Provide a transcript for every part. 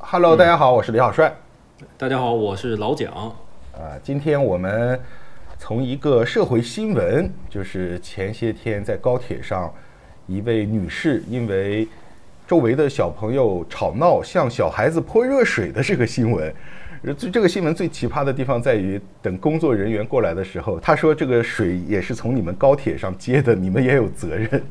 Hello，大家好，我是李小帅。大家好，我是老蒋。啊，今天我们从一个社会新闻，就是前些天在高铁上，一位女士因为周围的小朋友吵闹，向小孩子泼热水的这个新闻。这这个新闻最奇葩的地方在于，等工作人员过来的时候，他说这个水也是从你们高铁上接的，你们也有责任。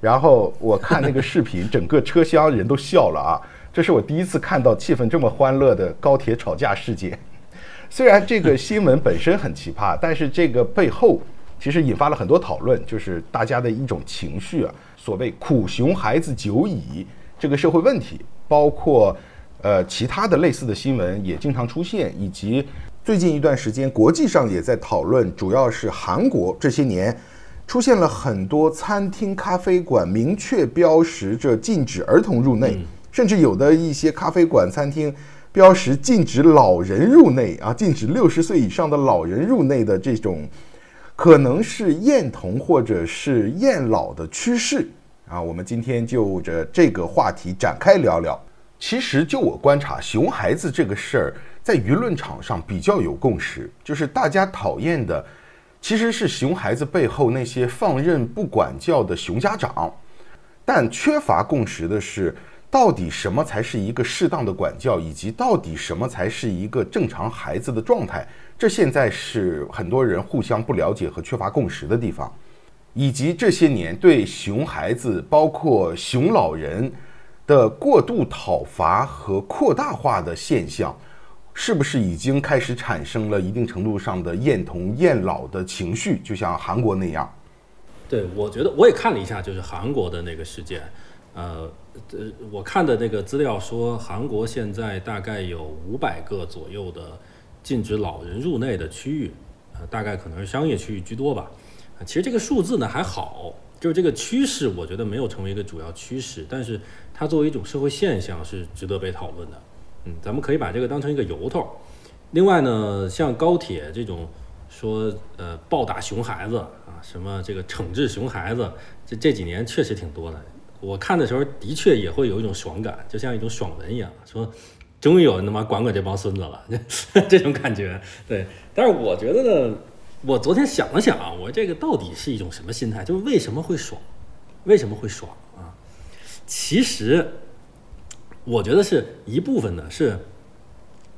然后我看那个视频，整个车厢人都笑了啊！这是我第一次看到气氛这么欢乐的高铁吵架事件。虽然这个新闻本身很奇葩，但是这个背后其实引发了很多讨论，就是大家的一种情绪啊，所谓“苦熊孩子久矣”这个社会问题，包括呃其他的类似的新闻也经常出现，以及最近一段时间国际上也在讨论，主要是韩国这些年。出现了很多餐厅、咖啡馆明确标识着禁止儿童入内，甚至有的一些咖啡馆、餐厅标识禁止老人入内啊，禁止六十岁以上的老人入内的这种，可能是厌童或者是厌老的趋势啊。我们今天就着这个话题展开聊聊。其实就我观察，熊孩子这个事儿在舆论场上比较有共识，就是大家讨厌的。其实是熊孩子背后那些放任不管教的熊家长，但缺乏共识的是，到底什么才是一个适当的管教，以及到底什么才是一个正常孩子的状态？这现在是很多人互相不了解和缺乏共识的地方，以及这些年对熊孩子，包括熊老人的过度讨伐和扩大化的现象。是不是已经开始产生了一定程度上的厌童厌老的情绪？就像韩国那样。对，我觉得我也看了一下，就是韩国的那个事件。呃，呃，我看的那个资料说，韩国现在大概有五百个左右的禁止老人入内的区域，呃，大概可能是商业区域居多吧。啊其实这个数字呢还好，就是这个趋势，我觉得没有成为一个主要趋势，但是它作为一种社会现象是值得被讨论的。嗯，咱们可以把这个当成一个由头。另外呢，像高铁这种说呃暴打熊孩子啊，什么这个惩治熊孩子，这这几年确实挺多的。我看的时候的确也会有一种爽感，就像一种爽文一样，说终于有人他妈管管这帮孙子了，这种感觉。对，但是我觉得呢，我昨天想了想啊，我这个到底是一种什么心态？就是为什么会爽？为什么会爽啊？其实。我觉得是一部分呢，是，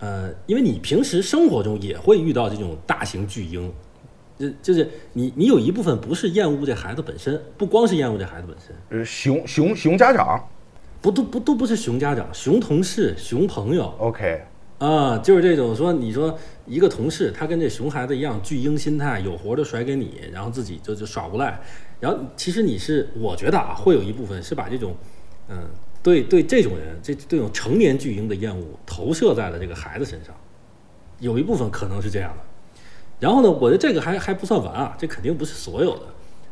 呃，因为你平时生活中也会遇到这种大型巨婴，就就是你你有一部分不是厌恶这孩子本身，不光是厌恶这孩子本身，呃，熊熊熊家长，不都不都不是熊家长，熊同事、熊朋友，OK，啊，就是这种说，你说一个同事他跟这熊孩子一样巨婴心态，有活就甩给你，然后自己就就耍无赖，然后其实你是我觉得啊，会有一部分是把这种，嗯。对对，这种人，这这种成年巨婴的厌恶投射在了这个孩子身上，有一部分可能是这样的。然后呢，我觉得这个还还不算完啊，这肯定不是所有的。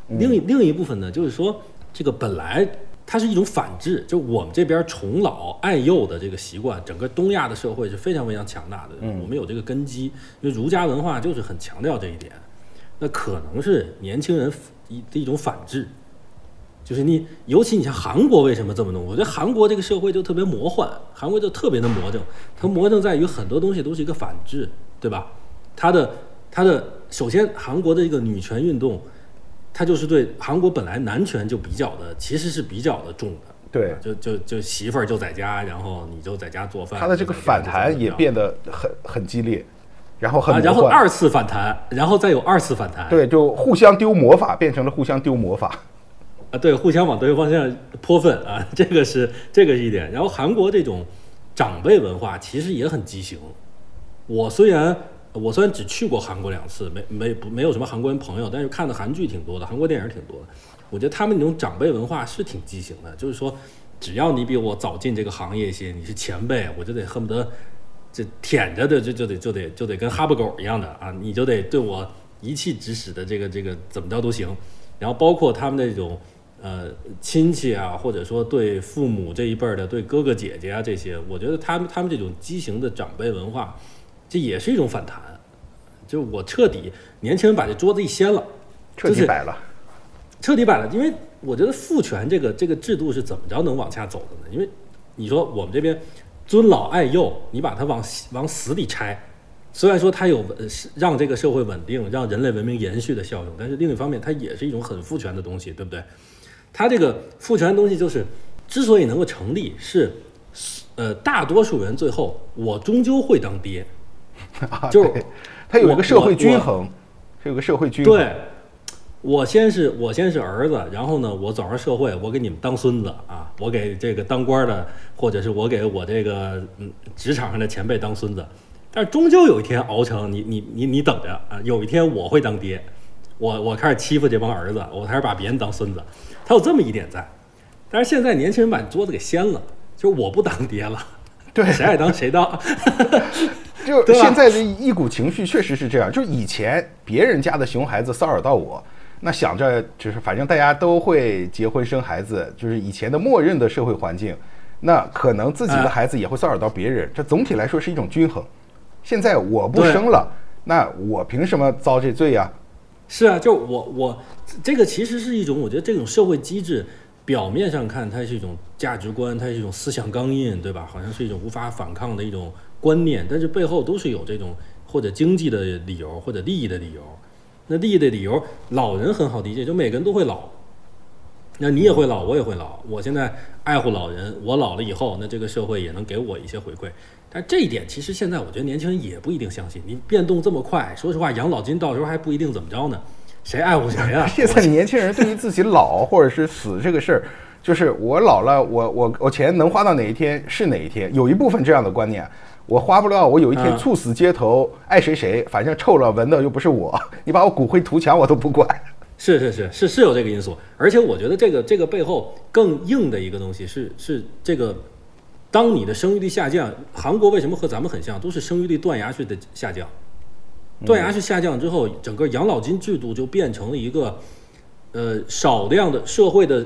另一另一部分呢，就是说这个本来它是一种反制，就我们这边宠老爱幼的这个习惯，整个东亚的社会是非常非常强大的。我们有这个根基，因为儒家文化就是很强调这一点。那可能是年轻人一的一种反制。就是你，尤其你像韩国为什么这么弄？我觉得韩国这个社会就特别魔幻，韩国就特别的魔怔。它魔怔在于很多东西都是一个反制，对吧？它的它的首先，韩国的一个女权运动，它就是对韩国本来男权就比较的，其实是比较的重的。对，就就就媳妇儿就在家，然后你就在家做饭。他的这个反弹也变得很很激烈，然后很然后二次反弹，然后再有二次反弹。对，就互相丢魔法，变成了互相丢魔法。啊，对，互相往对方身上泼粪啊，这个是这个是一点。然后韩国这种长辈文化其实也很畸形。我虽然我虽然只去过韩国两次，没没不没有什么韩国人朋友，但是看的韩剧挺多的，韩国电影挺多的。我觉得他们那种长辈文化是挺畸形的，就是说，只要你比我早进这个行业一些，你是前辈，我就得恨不得这舔着的就就得就得就得跟哈巴狗一样的啊，你就得对我一气指使的这个这个怎么着都行。然后包括他们那种。呃，亲戚啊，或者说对父母这一辈的，对哥哥姐姐啊这些，我觉得他们他们这种畸形的长辈文化，这也是一种反弹。就是我彻底年轻人把这桌子一掀了，彻底摆了，彻底摆了。因为我觉得父权这个这个制度是怎么着能往下走的呢？因为你说我们这边尊老爱幼，你把它往往死里拆。虽然说它有呃让这个社会稳定、让人类文明延续的效用，但是另一方面，它也是一种很父权的东西，对不对？它这个父权的东西就是之所以能够成立，是呃大多数人最后我终究会当爹，就是对。它有一个社会均衡，是有个社会均衡。对，我先是我先是儿子，然后呢，我走上社会，我给你们当孙子啊，我给这个当官的，或者是我给我这个嗯职场上的前辈当孙子，但是终究有一天熬成你你你你等着啊，有一天我会当爹，我我开始欺负这帮儿子，我开始把别人当孙子，他有这么一点在，但是现在年轻人把桌子给掀了，就是我不当爹了，对。谁爱当谁当，就现在的一股情绪确实是这样，就以前别人家的熊孩子骚扰到我，那想着就是反正大家都会结婚生孩子，就是以前的默认的社会环境，那可能自己的哎孩子也会骚扰到别人，这总体来说是一种均衡。现在我不生了，那我凭什么遭这罪呀、是啊，就我我这个其实是一种，我觉得这种社会机制，表面上看它是一种价值观，它是一种思想钢印，对吧？好像是一种无法反抗的一种观念，但是背后都是有这种或者经济的理由，或者利益的理由。那利益的理由，老人很好理解，就每个人都会老，那你也会老，我也会老。我现在爱护老人，我老了以后，那这个社会也能给我一些回馈。但这一点其实现在我觉得年轻人也不一定相信。你变动这么快，说实话，养老金到时候还不一定怎么着呢，谁爱护谁啊、现在年轻人对于自己老或者是死这个事儿，就是我老了，我我我钱能花到哪一天是哪一天，有一部分这样的观念。我花不了，我有一天嗯。猝死街头，爱谁谁，反正臭了闻的又不是我，你把我骨灰涂墙我都不管。是是是是是有这个因素，而且我觉得这个这个背后更硬的一个东西是是这个，当你的生育率下降，韩国为什么和咱们很像，都是生育率断崖式的下降，断崖式下降之后，整个养老金制度就变成了一个，呃少量的社会的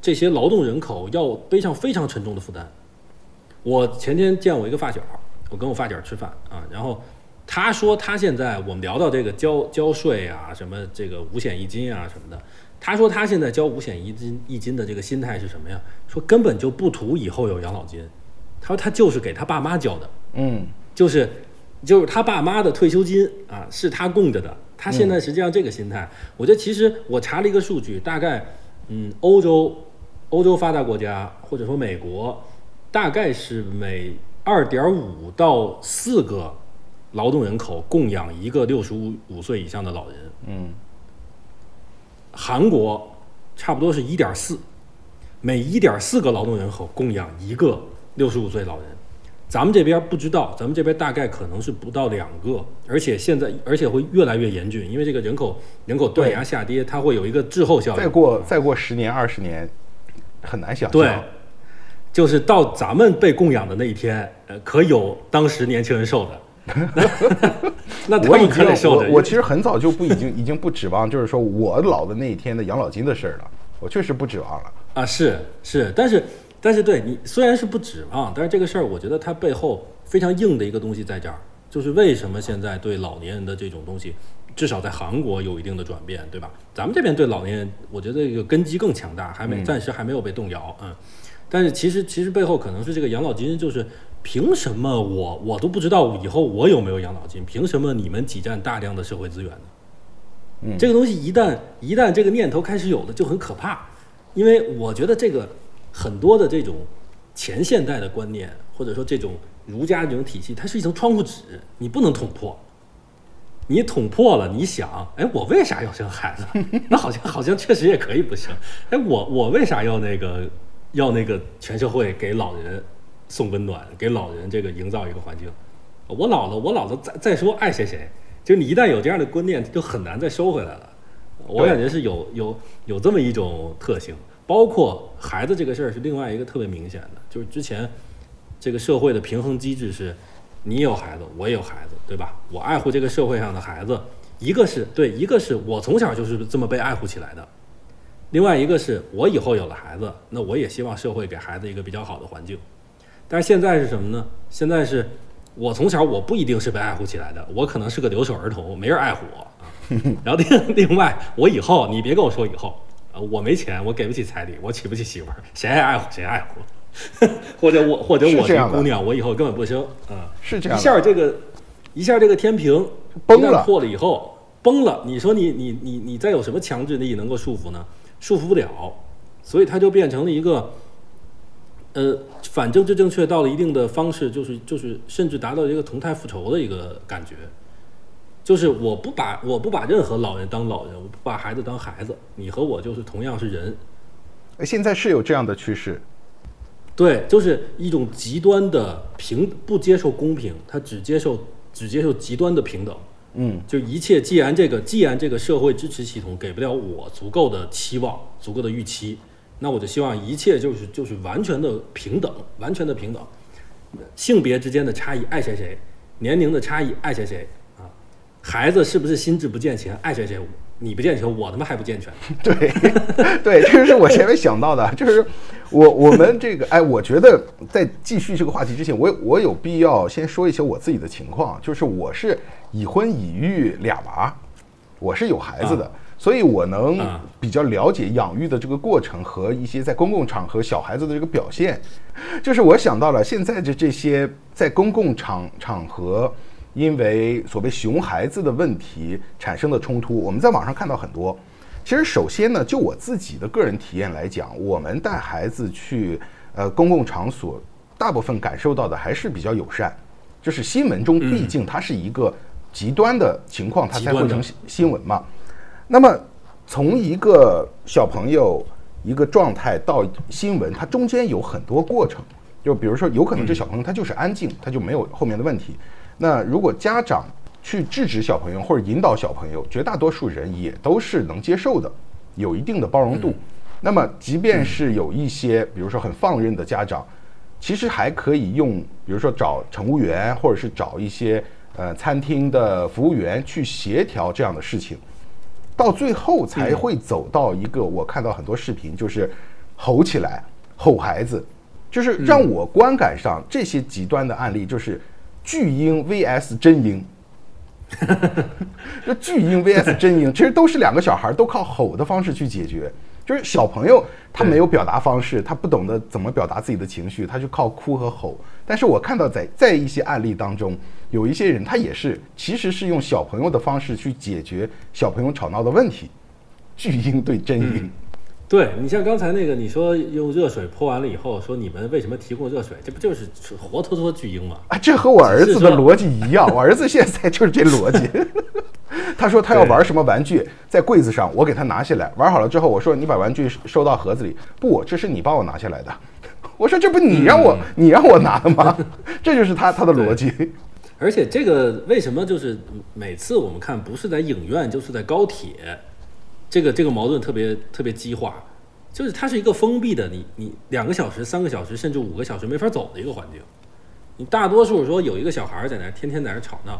这些劳动人口要背上非常沉重的负担。我前天见我一个发小，我跟我发小吃饭啊，然后他说他现在我们聊到这个交交税啊，什么这个五险一金啊什么的，他说他现在交五险一金一金的这个心态是什么呀？说根本就不图以后有养老金，他说他就是给他爸妈交的，嗯，就是就是他爸妈的退休金啊，是他供着的。他现在实际上这个心态，我觉得其实我查了一个数据，大概嗯，欧洲欧洲发达国家或者说美国，大概是每二点五到四个劳动人口供养一个六十五五岁以上的老人。嗯，韩国差不多是一点四，每一点四个劳动人口供养一个六十五岁老人。咱们这边不知道，咱们这边大概可能是不到两个，而且现在而且会越来越严峻，因为这个人口人口断崖下跌，它会有一个滞后效应。再过再过十年二十年，很难想象。对，就是到咱们被供养的那一天，呃，可有当时年轻人受的，那他们我已经可得受着。我我其实很早就不已经已经不指望，就是说我老的那一天的养老金的事儿了，我确实不指望了。啊，是是，但是但是对你虽然是不指望，但是这个事儿，我觉得它背后非常硬的一个东西在这儿，就是为什么现在对老年人的这种东西，至少在韩国有一定的转变，对吧？咱们这边对老年人，我觉得这个根基更强大，还没、暂时还没有被动摇，嗯。但是其实其实背后可能是这个养老金，就是凭什么我我都不知道以后我有没有养老金？凭什么你们挤占大量的社会资源呢？嗯这个东西一旦一旦这个念头开始有了，就很可怕，因为我觉得这个很多的这种前现代的观念，或者说这种儒家这种体系，它是一层窗户纸，你不能捅破。你捅破了，你想，哎，我为啥要生孩子？那好像好像确实也可以不生。哎，我我为啥要那个要那个全社会给老人送温暖，给老人这个营造一个环境？我老了，我老了再再说爱谁谁，就你一旦有这样的观念，就很难再收回来了。我感觉是有有有这么一种特性，包括孩子这个事儿是另外一个特别明显的，就是之前这个社会的平衡机制是，你有孩子，我也有孩子，对吧？我爱护这个社会上的孩子，一个是对，一个是我从小就是这么被爱护起来的，另外一个是我以后有了孩子，那我也希望社会给孩子一个比较好的环境。但是现在是什么呢？现在是我从小我不一定是被爱护起来的，我可能是个留守儿童，没人爱护我啊。然后另另外，我以后你别跟我说以后啊，我没钱，我给不起彩礼，我娶不起媳妇儿，谁爱爱护谁爱护。或者我或者我这姑娘，我以后根本不生啊。一是这样一下这个一下这个天平崩了破了以后崩了，你说你你你你再有什么强制力能够束缚呢？束缚不了，所以它就变成了一个，呃，反政治正确到了一定的方式，就是就是甚至达到一个同态复仇的一个感觉，就是我不把我不把任何老人当老人，我不把孩子当孩子，你和我就是同样是人，现在是有这样的趋势，对，就是一种极端的平，不接受公平，他只接受只接受极端的平等。嗯，就一切，既然这个既然这个社会支持系统给不了我足够的期望、足够的预期，那我就希望一切就是就是完全的平等，完全的平等，性别之间的差异爱谁谁，年龄的差异爱谁谁啊，孩子是不是心智不健全爱谁谁，你不健全，我他妈还不健全。对，对，这个是我前面想到的，就是我我们这个，哎，我觉得在继续这个话题之前，我我有必要先说一些我自己的情况，就是我是已婚已育俩娃，我是有孩子的，所以我能啊比较了解养育的这个过程和一些在公共场合小孩子的这个表现。就是我想到了现在的这些在公共场场合。因为所谓熊孩子的问题产生的冲突，我们在网上看到很多。其实，首先呢，就我自己的个人体验来讲，我们带孩子去呃公共场所，大部分感受到的还是比较友善。就是新闻中，毕竟它是一个极端的情况，它才会成新新闻嘛。那么，从一个小朋友一个状态到新闻，它中间有很多过程。就比如说，有可能这小朋友他就是安静，他就没有后面的问题。那如果家长去制止小朋友或者引导小朋友，绝大多数人也都是能接受的，有一定的包容度。那么，即便是有一些，比如说很放任的家长，其实还可以用，比如说找乘务员，或者是找一些呃餐厅的服务员去协调这样的事情，到最后才会走到一个我看到很多视频，就是吼起来，吼孩子，就是让我观感上这些极端的案例就是。巨婴 VS 真婴，这巨婴 VS 真婴，其实都是两个小孩都靠吼的方式去解决。就是小朋友他没有表达方式，他不懂得怎么表达自己的情绪，他就靠哭和吼。但是我看到在在一些案例当中，有一些人他也是其实是用小朋友的方式去解决小朋友吵闹的问题。巨婴对真婴。对你像刚才那个，你说用热水泼完了以后，说你们为什么提供热水？这不就是活脱脱巨婴吗？啊，这和我儿子的逻辑一样，我儿子现在就是这逻辑。他说他要玩什么玩具，在柜子上，我给他拿下来，玩好了之后，我说你把玩具收到盒子里。不，这是你帮我拿下来的。我说这不你让我、你让我拿的吗？这就是他他的逻辑。而且这个为什么就是每次我们看不是在影院就是在高铁，这个这个矛盾特别特别激化，就是它是一个封闭的，你你两个小时、三个小时甚至五个小时没法走的一个环境。你大多数说有一个小孩在那儿天天在那儿吵闹，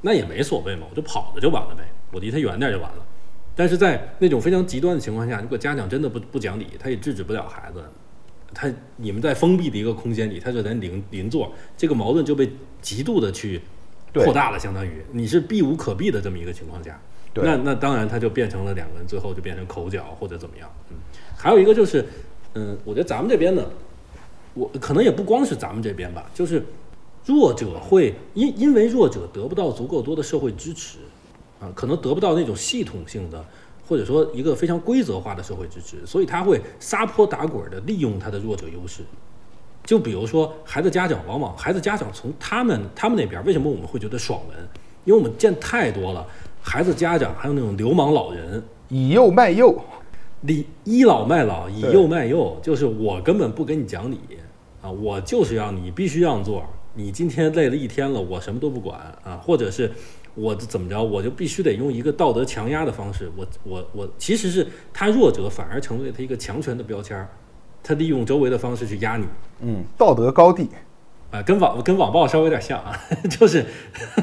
那也没所谓嘛，我就跑了就完了呗，我离他远点就完了。但是在那种非常极端的情况下，如果家长真的不不讲理，他也制止不了孩子，他你们在封闭的一个空间里，他就在邻邻座，这个矛盾就被极度的去扩大了，相当于你是避无可避的这么一个情况下。那那当然，他就变成了两个人最后就变成口角或者怎么样。嗯，还有一个就是，嗯，我觉得咱们这边呢，我可能也不光是咱们这边吧，就是弱者会因因为弱者得不到足够多的社会支持，啊，可能得不到那种系统性的或者说一个非常规则化的社会支持，所以他会撒泼打滚的利用他的弱者优势。就比如说，孩子家长往往孩子家长从他们他们那边，为什么我们会觉得爽文？因为我们见太多了，孩子家长还有那种流氓老人，以幼卖幼，倚倚老卖老，以幼卖幼，就是我根本不跟你讲理啊，我就是要你必须让座，你今天累了一天了，我什么都不管啊，或者是我怎么着，我就必须得用一个道德强压的方式，我我我，其实是他弱者反而成为他一个强权的标签儿，他利用周围的方式去压你。嗯，道德高地，啊，跟网跟网暴稍微有点像啊，就是，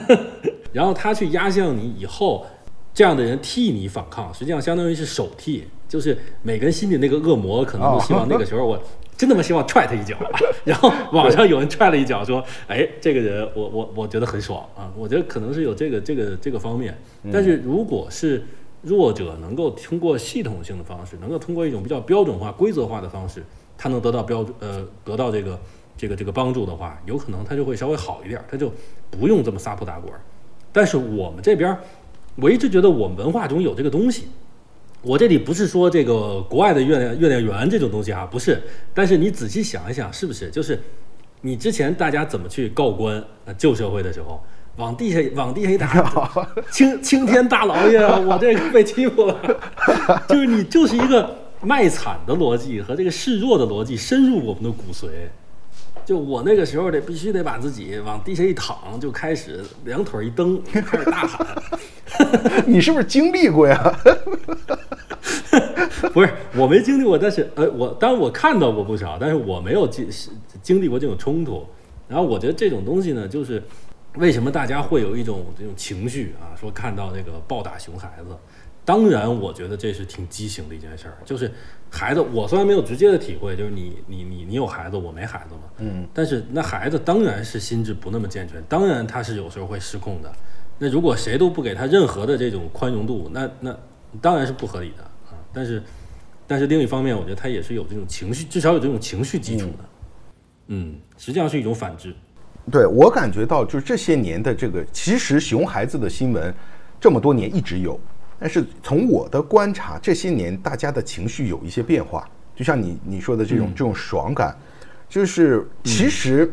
然后他去压向你以后，这样的人替你反抗，实际上相当于是手替，就是每个人心里那个恶魔可能都希望那个时候我真他妈希望踹他一脚，然后网上有人踹了一脚说，哎，这个人我我我觉得很爽啊，我觉得可能是有这个这个这个方面，但是如果是弱者能够通过系统性的方式，能够通过一种比较标准化、规则化的方式。他能得到标呃得到这个这个这个帮助的话，有可能他就会稍微好一点，他就不用这么撒泼打滚。但是我们这边，我一直觉得我们文化中有这个东西。我这里不是说这个国外的月亮月亮圆这种东西啊，不是。但是你仔细想一想，是不是就是你之前大家怎么去告官？旧社会的时候，往地下往地下一打，青青天大老爷，我这个被欺负了。就是你就是一个卖惨的逻辑和这个示弱的逻辑深入我们的骨髓。就我那个时候得必须得把自己往地下一躺，就开始两腿一蹬，开始大喊。你是不是经历过呀？不是，我没经历过，但是呃，我当然我看到过不少，但是我没有经经历过这种冲突。然后我觉得这种东西呢，就是为什么大家会有一种这种情绪啊，说看到这个暴打熊孩子。当然，我觉得这是挺畸形的一件事儿。就是孩子，我虽然没有直接的体会，就是你你你你有孩子，我没孩子嘛，嗯，但是那孩子当然是心智不那么健全，当然他是有时候会失控的。那如果谁都不给他任何的这种宽容度，那那当然是不合理的啊。但是，但是另一方面，我觉得他也是有这种情绪，至少有这种情绪基础的。嗯，实际上是一种反制。对我感觉到，就是这些年的这个，其实熊孩子的新闻这么多年一直有，但是从我的观察，这些年大家的情绪有一些变化。就像你你说的这种这种爽感，就是其实。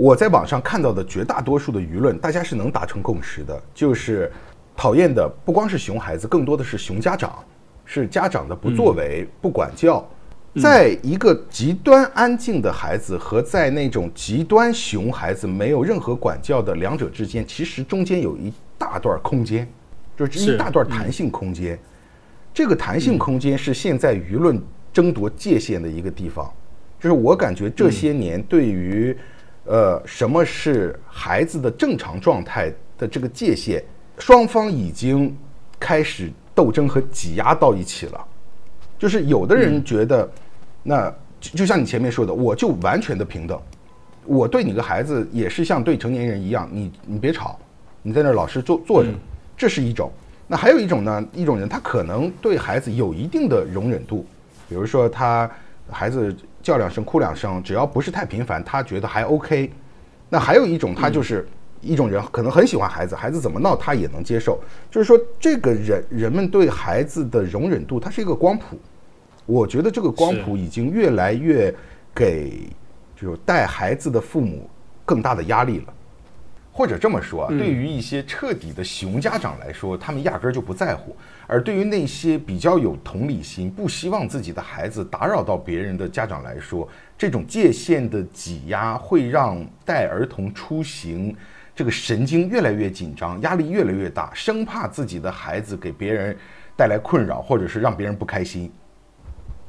我在网上看到的绝大多数的舆论，大家是能达成共识的，就是讨厌的不光是熊孩子，更多的是熊家长，是家长的不作为、不管教。在一个极端安静的孩子和在那种极端熊孩子没有任何管教的两者之间，其实中间有一大段空间，就是一大段弹性空间。这个弹性空间是现在舆论争夺界限的一个地方。就是我感觉这些年对于。呃，什么是孩子的正常状态的这个界限？双方已经开始斗争和挤压到一起了。就是有的人觉得，那就像你前面说的，我就完全的平等，我对你个孩子也是像对成年人一样，你你别吵，你在那儿老实坐坐着，这是一种。那还有一种呢，一种人他可能对孩子有一定的容忍度，比如说他孩子。叫两声，哭两声，只要不是太频繁，他觉得还 OK。那还有一种，他就是一种人，可能很喜欢孩子，孩子怎么闹他也能接受。就是说，这个人人们对孩子的容忍度，它是一个光谱。我觉得这个光谱已经越来越给就是带孩子的父母更大的压力了。或者这么说啊，对于一些彻底的熊家长来说，他们压根儿就不在乎；而对于那些比较有同理心、不希望自己的孩子打扰到别人的家长来说，这种界限的挤压会让带儿童出行这个神经越来越紧张，压力越来越大，生怕自己的孩子给别人带来困扰，或者是让别人不开心。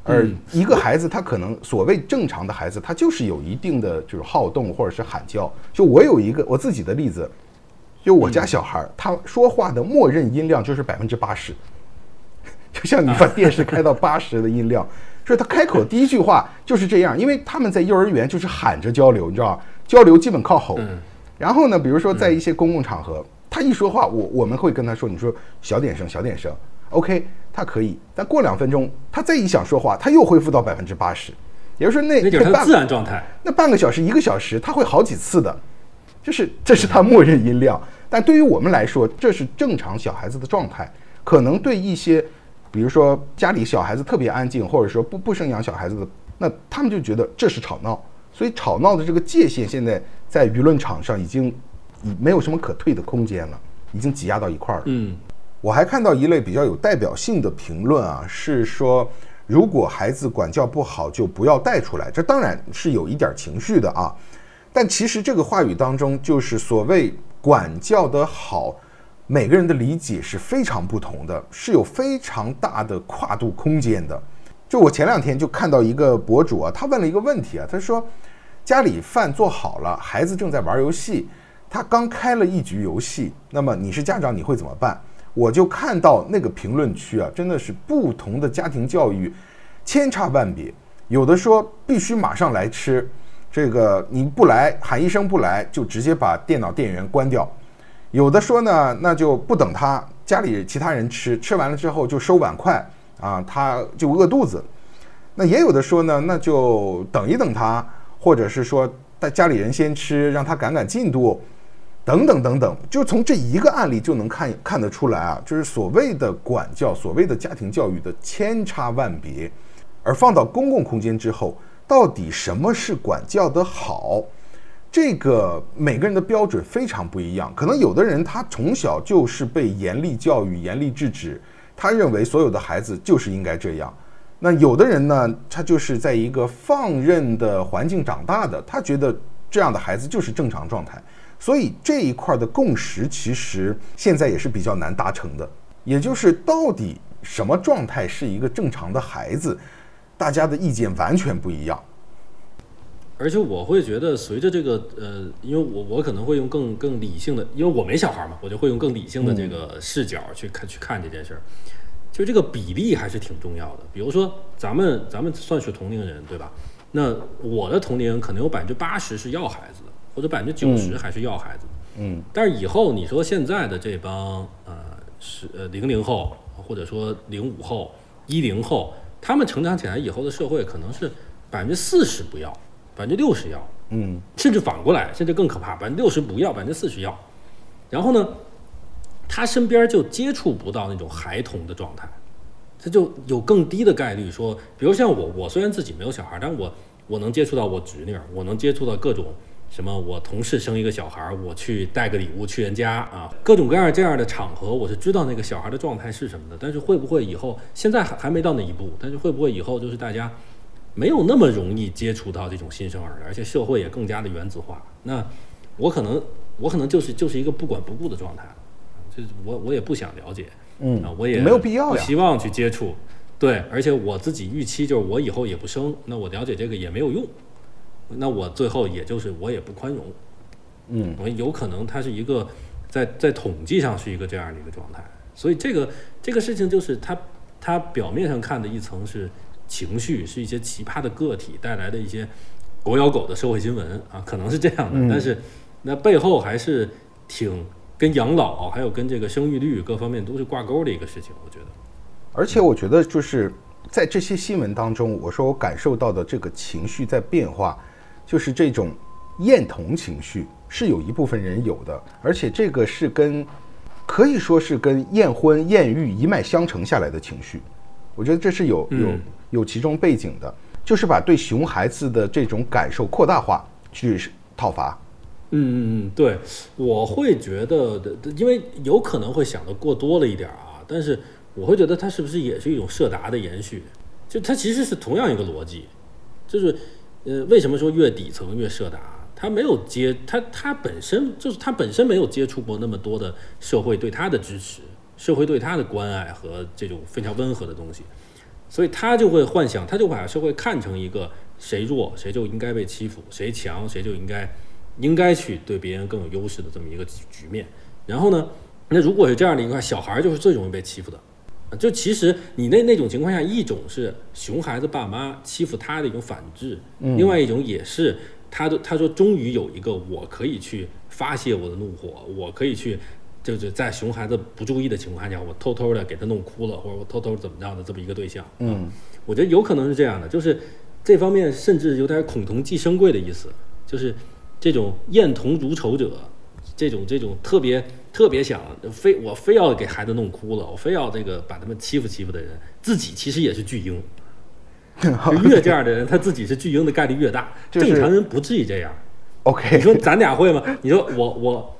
而一个孩子，他可能所谓正常的孩子，他就是有一定的就是好动或者是喊叫。就我有一个我自己的例子，就我家小孩，他说话的默认音量就是百分之八十，就像你把电视开到八十的音量，所以他开口第一句话就是这样。因为他们在幼儿园就是喊着交流，你知道交流基本靠吼。然后呢，比如说在一些公共场合，他一说话，我我们会跟他说：“你说小点声，小点声。” OK，他可以，但过两分钟，他再一想说话，他又恢复到百分之八十，也就是说那那就是自然状态。那半个小时、一个小时，他会好几次的，就是这是他默认音量。但对于我们来说，这是正常小孩子的状态。可能对一些，比如说家里小孩子特别安静，或者说不不生养小孩子的，那他们就觉得这是吵闹。所以吵闹的这个界限，现在在舆论场上已经已没有什么可退的空间了，已经挤压到一块儿了。嗯。我还看到一类比较有代表性的评论啊，是说如果孩子管教不好，就不要带出来。这当然是有一点情绪的啊，但其实这个话语当中，就是所谓管教的好，每个人的理解是非常不同的，是有非常大的跨度空间的。就我前两天就看到一个博主啊，他问了一个问题啊，他说家里饭做好了，孩子正在玩游戏，他刚开了一局游戏，那么你是家长，你会怎么办？我就看到那个评论区啊，真的是不同的家庭教育千差万别。有的说必须马上来吃，这个你不来喊一声不来，就直接把电脑电源关掉。有的说呢，那就不等他家里其他人吃，吃完了之后就收碗筷啊，他就饿肚子。那也有的说呢，那就等一等他，或者是说带家里人先吃，让他赶赶进度，等等等等。就从这一个案例就能看看得出来啊，就是所谓的管教，所谓的家庭教育的千差万别。而放到公共空间之后，到底什么是管教的好？这个每个人的标准非常不一样。可能有的人他从小就是被严厉教育、严厉制止，他认为所有的孩子就是应该这样。那有的人呢，他就是在一个放任的环境长大的，他觉得这样的孩子就是正常状态。所以这一块的共识其实现在也是比较难达成的。也就是到底什么状态是一个正常的孩子，大家的意见完全不一样。而且我会觉得，随着这个呃，因为我我可能会用更更理性的，因为我没小孩嘛，我就会用更理性的这个视角去看去看这件事儿。就这个比例还是挺重要的。比如说，咱们咱们算是同龄人，对吧？那我的同龄人可能有百分之八十是要孩子的，或者百分之九十还是要孩子的。嗯。但是以后你说现在的这帮呃是呃零零后，或者说零五后、一零后，他们成长起来以后的社会可能是百分之四十不要，百分之六十要。嗯。甚至反过来，甚至更可怕，百分之六十不要，百分之四十要。然后呢？他身边就接触不到那种孩童的状态，他就有更低的概率说，比如像我，我虽然自己没有小孩，但我我能接触到我侄女，我能接触到各种什么，我同事生一个小孩，我去带个礼物去人家啊，各种各样这样的场合，我是知道那个小孩的状态是什么的。但是会不会以后，现在还还没到那一步，但是会不会以后就是大家没有那么容易接触到这种新生儿，而且社会也更加的原子化？那我可能我可能就是就是一个不管不顾的状态。我我也不想了解，嗯啊，我也没有必要不希望去接触，对，而且我自己预期就是我以后也不生，那我了解这个也没有用，那我最后也就是我也不宽容，嗯，我有可能它是一个在在统计上是一个这样的一个状态，所以这个这个事情就是它它表面上看的一层是情绪，是一些奇葩的个体带来的一些狗咬狗的社会新闻啊，可能是这样的，但是那背后还是挺。跟养老还有跟这个生育率各方面都是挂钩的一个事情，我觉得。而且我觉得就是在这些新闻当中，我说我感受到的这个情绪在变化，就是这种厌童情绪是有一部分人有的，而且这个是跟可以说是跟厌婚厌育一脉相承下来的情绪。我觉得这是有有有其中背景的，就是把对熊孩子的这种感受扩大化去讨伐。嗯嗯嗯，对，我会觉得，因为有可能会想的过多了一点啊，但是我会觉得它是不是也是一种社达的延续？就它其实是同样一个逻辑，就是呃，为什么说越底层越社达？他没有接他，他本身就是他本身没有接触过那么多的社会对他的支持，社会对他的关爱和这种非常温和的东西，所以他就会幻想，他就把社会看成一个谁弱谁就应该被欺负，谁强谁就应该。应该去对别人更有优势的这么一个局面，然后呢，那如果是这样的一块，小孩就是最容易被欺负的，就其实你那那种情况下，一种是熊孩子爸妈欺负他的一种反制，另外一种也是他的他说终于有一个我可以去发泄我的怒火，我可以去就是在熊孩子不注意的情况下，我偷偷的给他弄哭了，或者我偷偷怎么着的这么一个对象，嗯，我觉得有可能是这样的，就是这方面甚至有点恐同寄生贵的意思，就是。这种厌同如仇者，这种这种特别特别想非我非要给孩子弄哭了，我非要这个把他们欺负欺负的人，自己其实也是巨婴。越这样的人，他自己是巨婴的概率越大。正常人不至于这样。OK，你说咱俩会吗？你说我我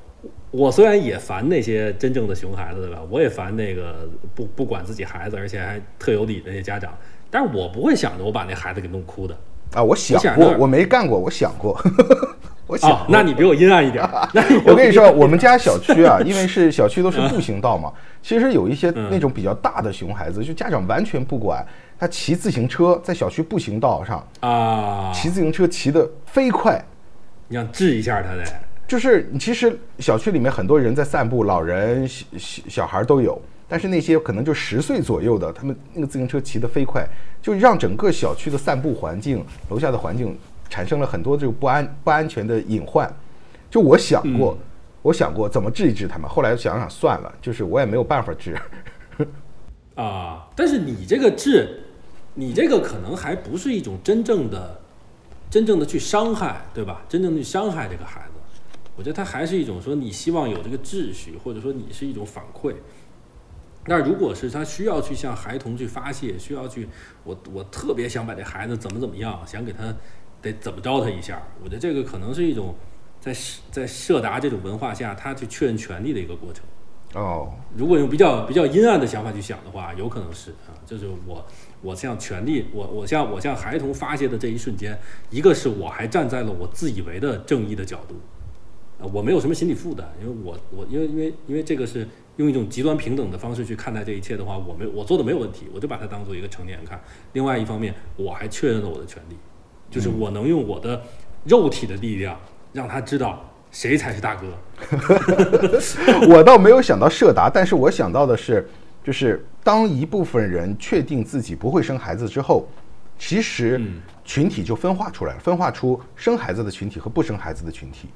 我虽然也烦那些真正的熊孩子，对吧？我也烦那个不不管自己孩子，而且还特有理的那些家长，但是我不会想着我把那孩子给弄哭的。啊，我想过，我没干过，我想过。我想，那你比我阴暗一点。我跟你说，我们家小区啊，因为是小区都是步行道嘛，其实有一些那种比较大的熊孩子，就家长完全不管，他骑自行车在小区步行道上啊，骑自行车骑得飞快，你想治一下他的，就是其实小区里面很多人在散步，老人、小小孩都有，但是那些可能就十岁左右的，他们那个自行车骑得飞快，就让整个小区的散步环境、楼下的环境。产生了很多这个不安不安全的隐患，就我想过，我想过怎么治一治他们，后来想想算了，就是我也没有办法治。啊，但是你这个治，你这个可能还不是一种真正的、真正的去伤害，对吧？真正的去伤害这个孩子，我觉得他还是一种说你希望有这个秩序，或者说你是一种反馈。那如果是他需要去向孩童去发泄，需要去我我特别想把这孩子怎么怎么样，想给他得怎么着他一下，我觉得这个可能是一种在在社达这种文化下，他去确认权利的一个过程。哦，如果用比较比较阴暗的想法去想的话，有可能是啊，就是我我向权力，我我向我向孩童发泄的这一瞬间，一个是我还站在了我自以为的正义的角度，啊，我没有什么心理负担，因为我我因为因为因为这个是用一种极端平等的方式去看待这一切的话，我没我做的没有问题，我就把它当做一个成年人看。另外一方面，我还确认了我的权利，就是我能用我的肉体的力量让他知道。谁才是大哥？我倒没有想到设达，但是我想到的是，就是当一部分人确定自己不会生孩子之后，其实群体就分化出来了，分化出生孩子的群体和不生孩子的群体。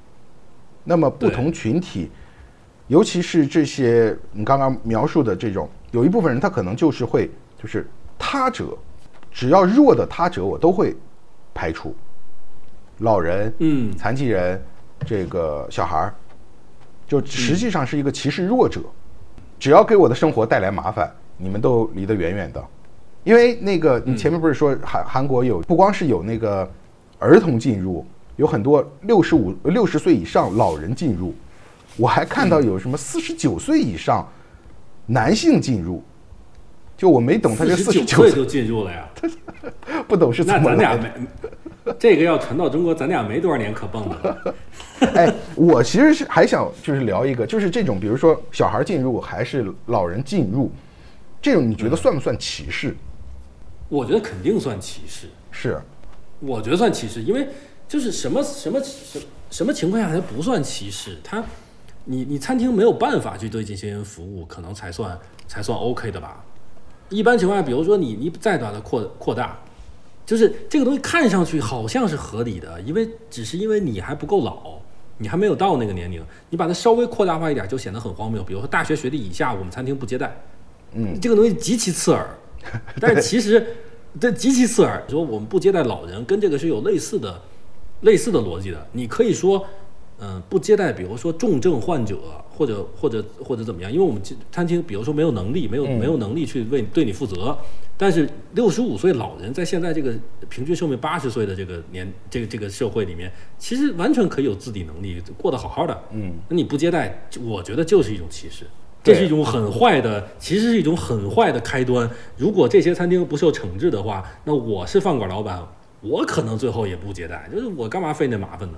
那么不同群体，尤其是这些你刚刚描述的这种，有一部分人他可能就是会，就是他者，只要弱的他者我都会排除，老人，嗯，残疾人。这个小孩儿，就实际上是一个歧视弱者，只要给我的生活带来麻烦，你们都离得远远的。因为那个你前面不是说韩韩国有不光是有那个儿童进入，有很多六十五六十岁以上老人进入，我还看到有什么四十九岁以上男性进入，就我没懂他这四十九岁就进入了呀，不懂是怎么来的。这个要传到中国，咱俩没多少年可蹦的。哎，我其实是还想就是聊一个，就是这种，比如说小孩进入还是老人进入，这种你觉得算不算歧视？我觉得肯定算歧视。是，我觉得算歧视，因为就是什么什么什什么情况下它不算歧视？他，你你餐厅没有办法去对这些人服务，可能才算才算 OK 的吧？一般情况下，比如说你你再把它扩扩大。就是这个东西看上去好像是合理的，因为只是因为你还不够老，你还没有到那个年龄，你把它稍微扩大化一点就显得很荒谬。比如说大学学历以下，我们餐厅不接待，嗯，这个东西极其刺耳。但是其实，这极其刺耳。说我们不接待老人，跟这个是有类似的、类似的逻辑的。你可以说。嗯，不接待，比如说重症患者，或者或者或者怎么样？因为我们餐厅，比如说没有能力，没有没有能力去为对你负责。但是六十五岁老人在现在这个平均寿命八十岁的这个年这个这个社会里面，其实完全可以有自理能力，过得好好的。嗯，那你不接待，我觉得就是一种歧视，这是一种很坏的，其实是一种很坏的开端。如果这些餐厅不受惩治的话，那我是饭馆老板，我可能最后也不接待，就是我干嘛费那麻烦呢？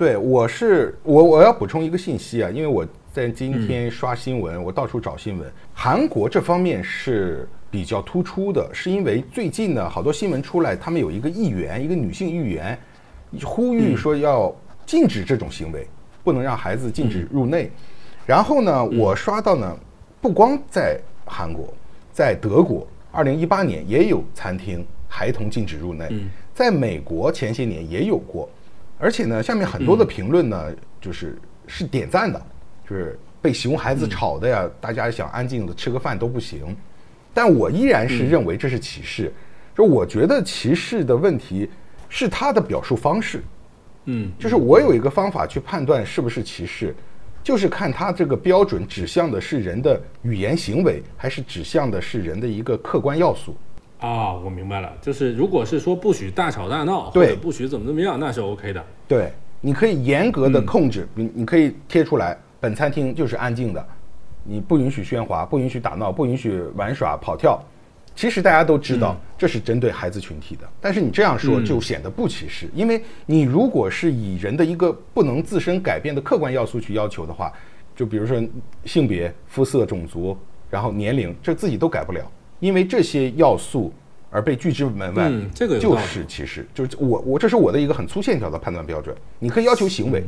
对，我是我我要补充一个信息啊，因为我在今天刷新闻，我到处找新闻，韩国这方面是比较突出的，是因为最近呢，好多新闻出来，他们有一个议员，一个女性议员，呼吁说要禁止这种行为，不能让孩子禁止入内。然后呢，我刷到呢，不光在韩国，在德国，二零一八年也有餐厅孩童禁止入内，在美国前些年也有过。而且呢，下面很多的评论呢，就是是点赞的，就是被熊孩子吵的呀，大家想安静的吃个饭都不行。但我依然是认为这是歧视。就我觉得歧视的问题是他的表述方式。嗯，就是我有一个方法去判断是不是歧视，就是看他这个标准指向的是人的语言行为，还是指向的是人的一个客观要素。啊，我明白了，就是如果是说不许大吵大闹，或者不许怎么怎么样，那是 OK 的。对，你可以严格的控制，你你可以贴出来，本餐厅就是安静的，你不允许喧哗，不允许打闹，不允许玩耍跑跳。其实大家都知道，这是针对孩子群体的，但是你这样说就显得不歧视，因为你如果是以人的一个不能自身改变的客观要素去要求的话，就比如说性别、肤色、种族，然后年龄，这自己都改不了。因为这些要素而被拒之门外，这个就是其实就是我我这是我的一个很粗线条的判断标准。你可以要求行为，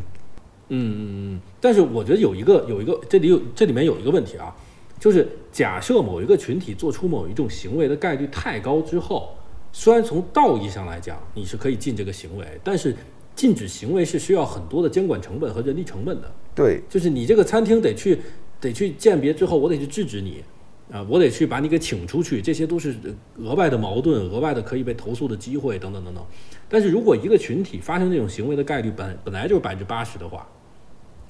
嗯嗯嗯，但是我觉得有一个有一个这里有这里面有一个问题啊，就是假设某一个群体做出某一种行为的概率太高之后，虽然从道义上来讲你是可以禁这个行为，但是禁止行为是需要很多的监管成本和人力成本的。对，就是你这个餐厅得去得去鉴别之后，我得去制止你。啊，我得去把你给请出去，这些都是额外的矛盾、额外的可以被投诉的机会等等等等。但是如果一个群体发生这种行为的概率本本来就是百分之八十的话，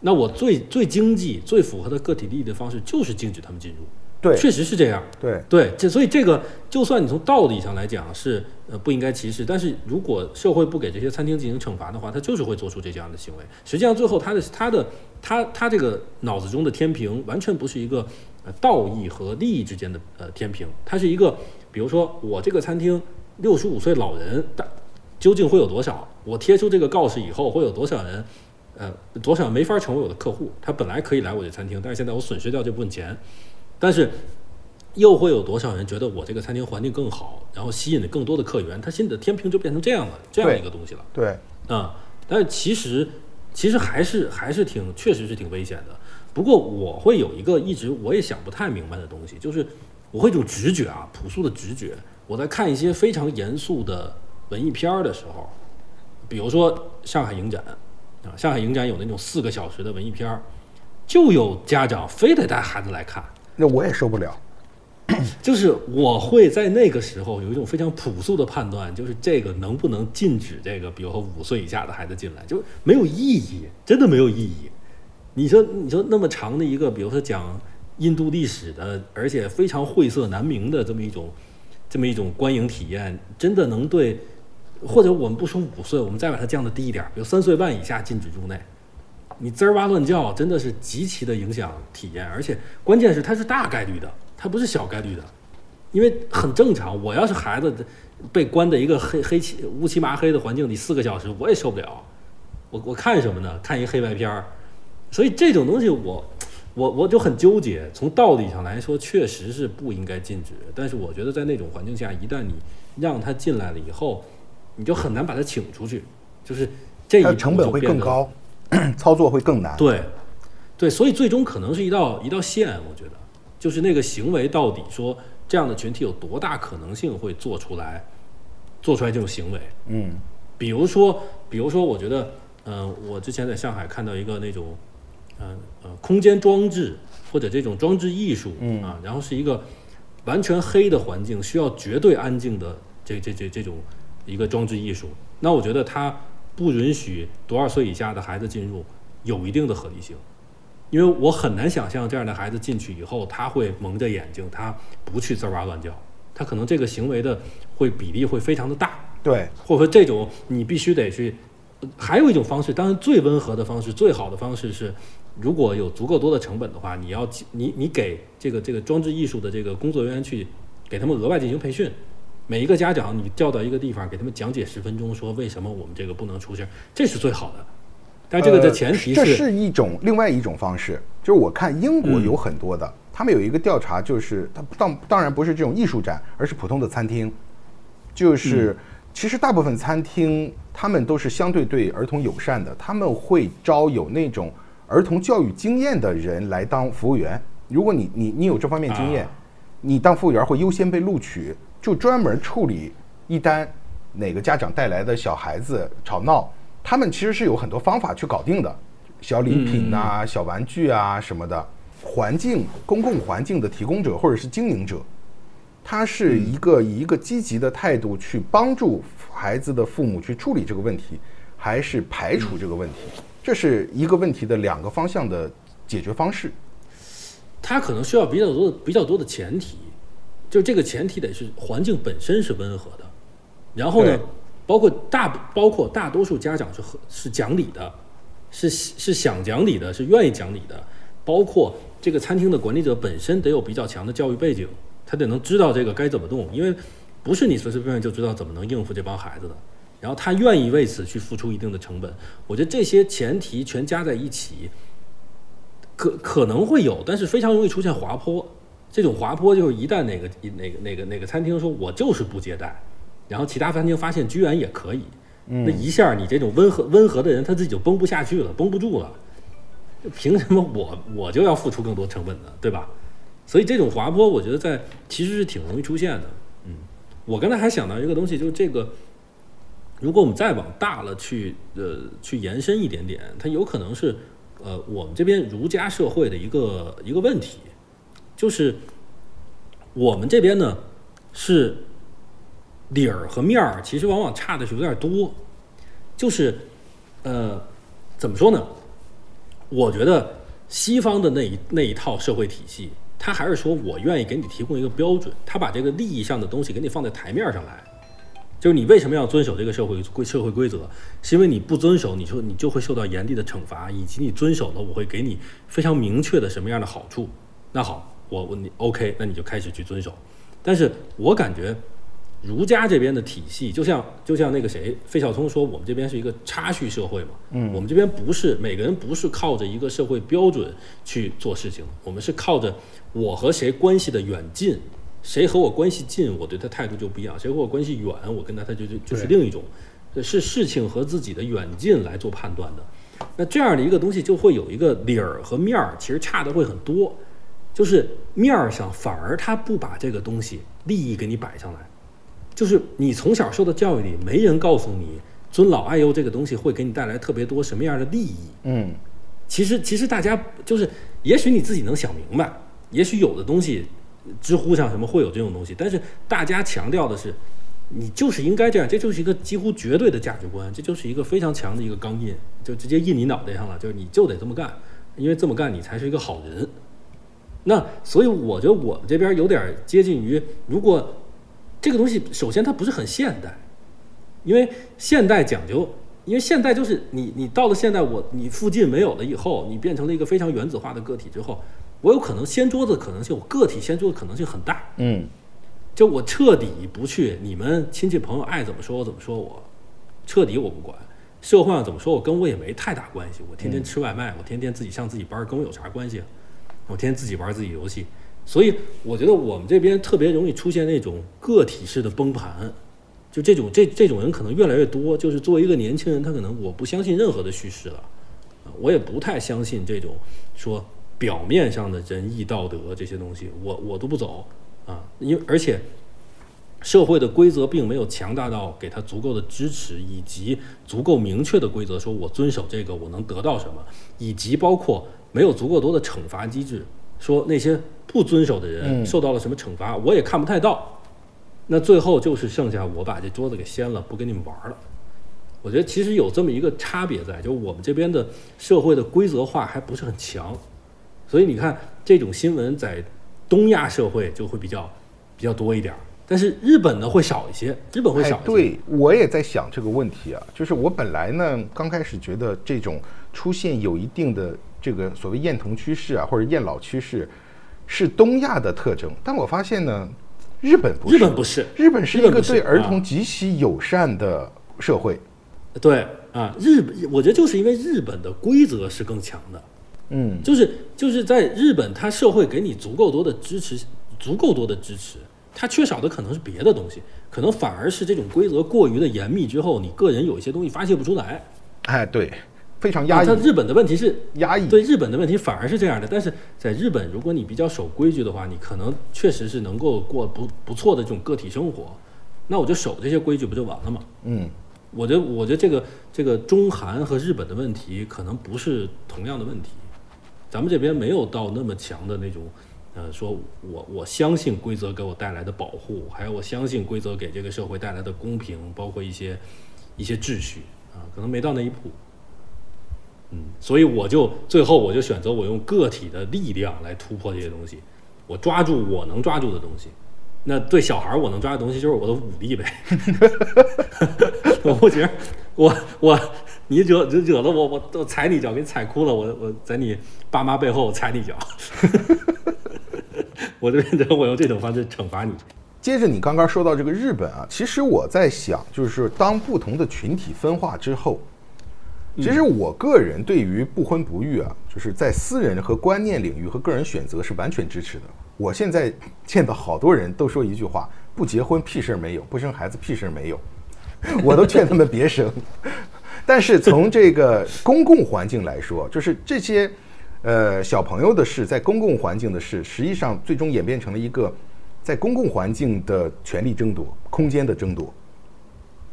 那我最最经济、最符合的个体利益的方式就是禁止他们进入。对，确实是这样。对对，这所以这个，就算你从道理上来讲是呃不应该歧视，但是如果社会不给这些餐厅进行惩罚的话，他就是会做出这样的行为。实际上最后他的他的他他这个脑子中的天平完全不是一个呃道义和利益之间的呃天平，它是一个，比如说我这个餐厅六十五岁老人但究竟会有多少？我贴出这个告示以后会有多少人？呃，多少没法成为我的客户？他本来可以来我这餐厅，但是现在我损失掉这部分钱。但是，又会有多少人觉得我这个餐厅环境更好，然后吸引了更多的客源？他心里的天平就变成这样了，这样一个东西了。对，啊，但是其实，其实还是还是挺，确实是挺危险的。不过我会有一个一直我也想不太明白的东西，就是我会一种直觉啊，朴素的直觉。我在看一些非常严肃的文艺片儿的时候，比如说《上海影展》啊，《上海影展》有那种四个小时的文艺片儿，就有家长非得带孩子来看。那我也受不了。就是我会在那个时候有一种非常朴素的判断，就是这个能不能禁止这个，比如说五岁以下的孩子进来，就没有意义，真的没有意义。你说，你说那么长的一个，比如说讲印度历史的，而且非常晦涩难明的这么一种，这么一种观影体验，真的能对？或者我们不说五岁，我们再把它降的低一点，比如三岁半以下禁止入内。你滋儿哇乱叫，真的是极其的影响体验，而且关键是它是大概率的，它不是小概率的，因为很正常。我要是孩子被关在一个黑黑漆乌漆麻黑的环境里四个小时，我也受不了。我我看什么呢？看一黑白片儿。所以这种东西，我我我就很纠结。从道理上来说，确实是不应该禁止。但是我觉得在那种环境下，一旦你让他进来了以后，你就很难把他请出去，就是这一成本会更高。操作会更难。对，对，所以最终可能是一道一道线。我觉得，就是那个行为到底说这样的群体有多大可能性会做出来，做出来这种行为。嗯，比如说，比如说，我觉得，嗯，我之前在上海看到一个那种，嗯呃，空间装置或者这种装置艺术，嗯啊，然后是一个完全黑的环境，需要绝对安静的这这这这种一个装置艺术。那我觉得它。不允许多少岁以下的孩子进入，有一定的合理性，因为我很难想象这样的孩子进去以后，他会蒙着眼睛，他不去吱哇乱叫，他可能这个行为的会比例会非常的大。对，或者说这种你必须得去。还有一种方式，当然最温和的方式、最好的方式是，如果有足够多的成本的话，你要你你给这个这个装置艺术的这个工作人员去给他们额外进行培训。每一个家长，你叫到一个地方，给他们讲解十分钟，说为什么我们这个不能出事，这是最好的。但这个的前提是，这是一种另外一种方式。就是我看英国有很多的，他们有一个调查，就是他当当然不是这种艺术展，而是普通的餐厅。就是其实大部分餐厅他们都是相对对儿童友善的，他们会招有那种儿童教育经验的人来当服务员。如果你你你有这方面经验，你当服务员会优先被录取。就专门处理一单哪个家长带来的小孩子吵闹，他们其实是有很多方法去搞定的，小礼品呐、小玩具啊什么的。环境公共环境的提供者或者是经营者，他是一个以一个积极的态度去帮助孩子的父母去处理这个问题，还是排除这个问题，这是一个问题的两个方向的解决方式。它可能需要比较多的比较多的前提。就这个前提得是环境本身是温和的，然后呢，包括大包括大多数家长是和是讲理的，是是想讲理的，是愿意讲理的，包括这个餐厅的管理者本身得有比较强的教育背景，他得能知道这个该怎么动，因为不是你随随便便就知道怎么能应付这帮孩子的，然后他愿意为此去付出一定的成本，我觉得这些前提全加在一起，可可能会有，但是非常容易出现滑坡。这种滑坡就是一旦哪个哪个哪个哪个餐厅说我就是不接待，然后其他餐厅发现居然也可以，那一下你这种温和温和的人他自己就绷不下去了，绷不住了，凭什么我我就要付出更多成本呢？对吧？所以这种滑坡我觉得在其实是挺容易出现的。嗯，我刚才还想到一个东西，就是这个，如果我们再往大了去呃去延伸一点点，它有可能是呃我们这边儒家社会的一个一个问题。就是我们这边呢是理儿和面儿，其实往往差的是有点多。就是呃，怎么说呢？我觉得西方的那一那一套社会体系，它还是说我愿意给你提供一个标准，他把这个利益上的东西给你放在台面上来。就是你为什么要遵守这个社会规社会规则？是因为你不遵守，你说你就会受到严厉的惩罚，以及你遵守了，我会给你非常明确的什么样的好处。那好，我我你 OK，那你就开始去遵守。但是我感觉儒家这边的体系，就像就像那个谁费孝通说，我们这边是一个差序社会嘛。嗯，我们这边不是每个人不是靠着一个社会标准去做事情，我们是靠着我和谁关系的远近。谁和我关系近，我对他态度就不一样；谁和我关系远，我跟他他就就就是另一种，是事情和自己的远近来做判断的。那这样的一个东西就会有一个理儿和面儿，其实差的会很多。就是面儿上反而他不把这个东西利益给你摆上来，就是你从小受的教育里没人告诉你尊老爱幼这个东西会给你带来特别多什么样的利益。嗯，其实其实大家就是，也许你自己能想明白，也许有的东西。知乎上什么会有这种东西？但是大家强调的是，你就是应该这样，这就是一个几乎绝对的价值观，这就是一个非常强的一个钢印，就直接印你脑袋上了，就是你就得这么干，因为这么干你才是一个好人。那所以我觉得我们这边有点接近于，如果这个东西首先它不是很现代，因为现代讲究，因为现代就是你你到了现代，我你附近没有了以后，你变成了一个非常原子化的个体之后。我有可能掀桌子的可能性，我个体掀桌子可能性很大。嗯，就我彻底不去，你们亲戚朋友爱怎么说我怎么说我，彻底我不管。社会上怎么说我跟我也没太大关系。我天天吃外卖，我天天自己上自己班，跟我有啥关系？我天天自己玩自己游戏。所以我觉得我们这边特别容易出现那种个体式的崩盘，就这种这这种人可能越来越多。就是作为一个年轻人，他可能我不相信任何的叙事了，我也不太相信这种说。表面上的仁义道德这些东西，我我都不走啊，因为而且社会的规则并没有强大到给他足够的支持，以及足够明确的规则，说我遵守这个我能得到什么，以及包括没有足够多的惩罚机制，说那些不遵守的人受到了什么惩罚，我也看不太到。那最后就是剩下我把这桌子给掀了，不跟你们玩了。我觉得其实有这么一个差别在，就我们这边的社会的规则化还不是很强。所以你看，这种新闻在东亚社会就会比较比较多一点，但是日本呢会少一些。日本会少一些。对，我也在想这个问题啊，就是我本来呢刚开始觉得这种出现有一定的这个所谓厌童趋势啊，或者厌老趋势，是东亚的特征，但我发现呢，日本不是。日本不是。日本是一个对儿童极其友善的社会。对啊，日本我觉得就是因为日本的规则是更强的。嗯，就是就是在日本，他社会给你足够多的支持，足够多的支持，他缺少的可能是别的东西，可能反而是这种规则过于的严密之后，你个人有一些东西发泄不出来。哎，对，非常压抑。他日本的问题是压抑，对日本的问题反而是这样的。但是在日本，如果你比较守规矩的话，你可能确实是能够过不不错的这种个体生活。那我就守这些规矩不就完了吗？嗯，我觉得我觉得这个这个中韩和日本的问题可能不是同样的问题。咱们这边没有到那么强的那种，呃，说我我相信规则给我带来的保护，还有我相信规则给这个社会带来的公平，包括一些一些秩序啊，可能没到那一步。嗯，所以我就最后我就选择我用个体的力量来突破这些东西，我抓住我能抓住的东西。那对小孩我能抓的东西就是我的武力呗。我不行我我。你惹惹惹了我，我我踩你一脚，给你踩哭了。我我在你爸妈背后踩你一脚，我就变成我用这种方式惩罚你。接着你刚刚说到这个日本啊，其实我在想，就是当不同的群体分化之后，其实我个人对于不婚不育啊，就是在私人和观念领域和个人选择是完全支持的。我现在见到好多人都说一句话：不结婚屁事儿没有，不生孩子屁事儿没有。我都劝他们别生。但是从这个公共环境来说，就是这些，呃，小朋友的事，在公共环境的事，实际上最终演变成了一个在公共环境的权力争夺、空间的争夺。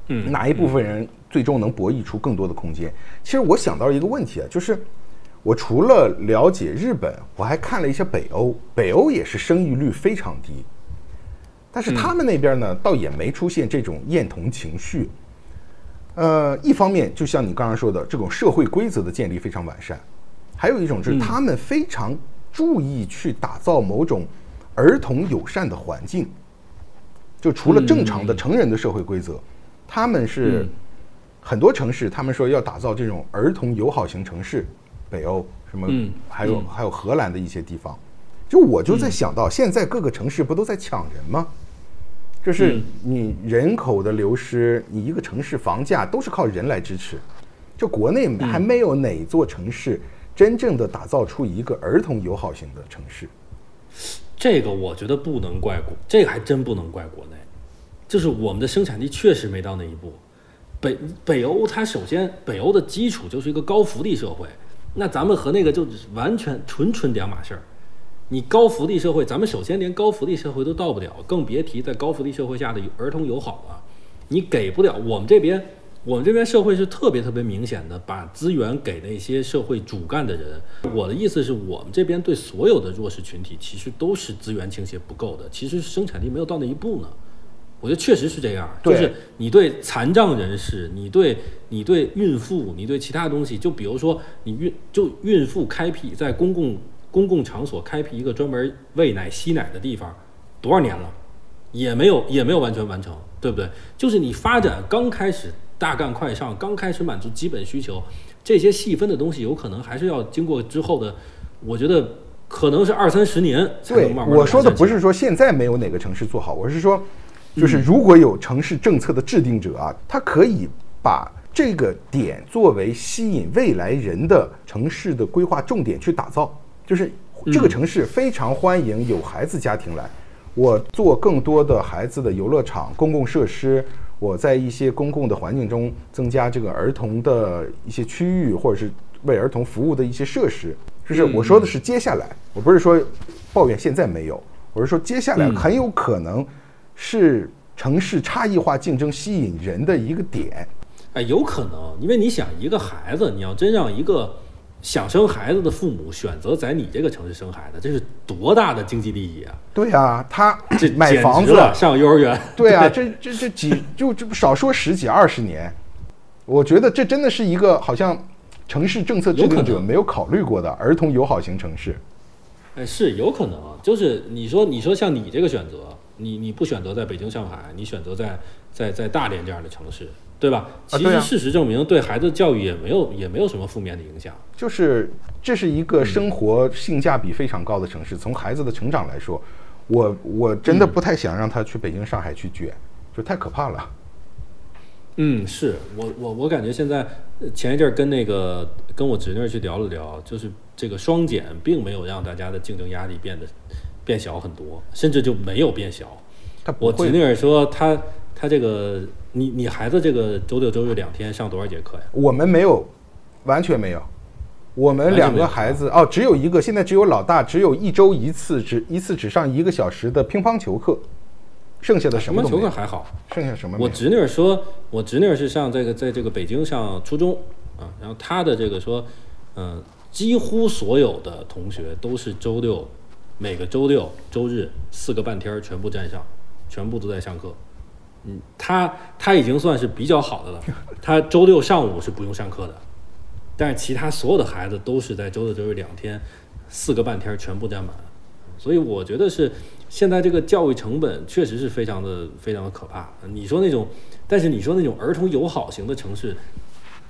嗯，哪一部分人最终能博弈出更多的空间？其实我想到一个问题啊，就是我除了了解日本，我还看了一些北欧，北欧也是生育率非常低。但是他们那边呢，倒也没出现这种厌童情绪。呃，一方面就像你刚刚说的，这种社会规则的建立非常完善；还有一种就是他们非常注意去打造某种儿童友善的环境。就除了正常的成人的社会规则，他们是很多城市，他们说要打造这种儿童友好型城市，北欧什么，还有还有荷兰的一些地方。就我就在想到，现在各个城市不都在抢人吗？就是你人口的流失，你一个城市房价都是靠人来支持。就国内还没有哪座城市真正的打造出一个儿童友好型的城市。这个我觉得不能怪国，这个还真不能怪国内，就是我们的生产力确实没到那一步。北北欧它首先北欧的基础就是一个高福利社会，那咱们和那个就完全纯纯两码事儿。你高福利社会，咱们首先连高福利社会都到不了，更别提在高福利社会下的儿童友好了。你给不了，我们这边，我们这边社会是特别特别明显的，把资源给那些社会主干的人。我的意思是我们这边对所有的弱势群体，其实都是资源倾斜不够的，其实生产力没有到那一步呢。我觉得确实是这样，就是你对残障人士，你对你对孕妇，你对其他东西，就比如说你孕就孕妇开辟在公共。公共场所开辟一个专门喂奶吸奶的地方，多少年了，也没有也没有完全完成，对不对？就是你发展刚开始大干快上，刚开始满足基本需求，这些细分的东西有可能还是要经过之后的，我觉得可能是二三十年才能慢慢。我说的不是说现在没有哪个城市做好，我是说，就是如果有城市政策的制定者啊，他可以把这个点作为吸引未来人的城市的规划重点去打造。就是这个城市非常欢迎有孩子家庭来，我做更多的孩子的游乐场、公共设施，我在一些公共的环境中增加这个儿童的一些区域，或者是为儿童服务的一些设施。就是我说的是接下来，我不是说抱怨现在没有，我是说接下来很有可能是城市差异化竞争吸引人的一个点。哎，有可能，因为你想一个孩子，你要真让一个。想生孩子的父母选择在你这个城市生孩子，这是多大的经济利益啊！对啊，他这买房子上幼儿园，对啊，这这这几就这不少说十几二十年，我觉得这真的是一个好像城市政策制定者没有考虑过的儿童友好型城市。哎，是有可能，就是你说你说像你这个选择，你你不选择在北京、上海，你选择在在在大连这样的城市。对吧？其实事实证明，对孩子教育也没有也没有什么负面的影响。就是这是一个生活性价比非常高的城市。从孩子的成长来说，我我真的不太想让他去北京、上海去卷，就太可怕了。嗯，是我我我感觉现在前一阵跟那个跟我侄女去聊了聊，就是这个双减并没有让大家的竞争压力变得变小很多，甚至就没有变小。我侄女儿说她她这个。你你孩子这个周六周日两天上多少节课呀？我们没有，完全没有。我们两个孩子哦，只有一个，现在只有老大，只有一周一次，只一次只上一个小时的乒乓球课，剩下的什么乒乓球课还好，剩下什么？我侄女儿说，我侄女儿是上这个在这个北京上初中啊，然后她的这个说，嗯，几乎所有的同学都是周六，每个周六周日四个半天全部占上，全部都在上课。嗯，他他已经算是比较好的了。他周六上午是不用上课的，但是其他所有的孩子都是在周六周日两天，四个半天全部占满。所以我觉得是现在这个教育成本确实是非常的非常的可怕。你说那种，但是你说那种儿童友好型的城市，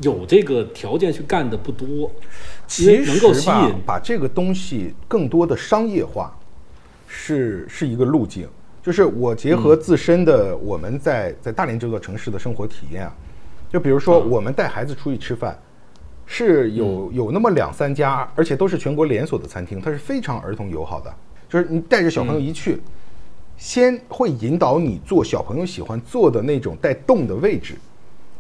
有这个条件去干的不多。其实能够吸引，把这个东西更多的商业化，是是一个路径。就是我结合自身的我们在在大连这座城市的生活体验啊，就比如说我们带孩子出去吃饭，是有有那么两三家，而且都是全国连锁的餐厅，它是非常儿童友好的。就是你带着小朋友一去，先会引导你坐小朋友喜欢坐的那种带洞的位置，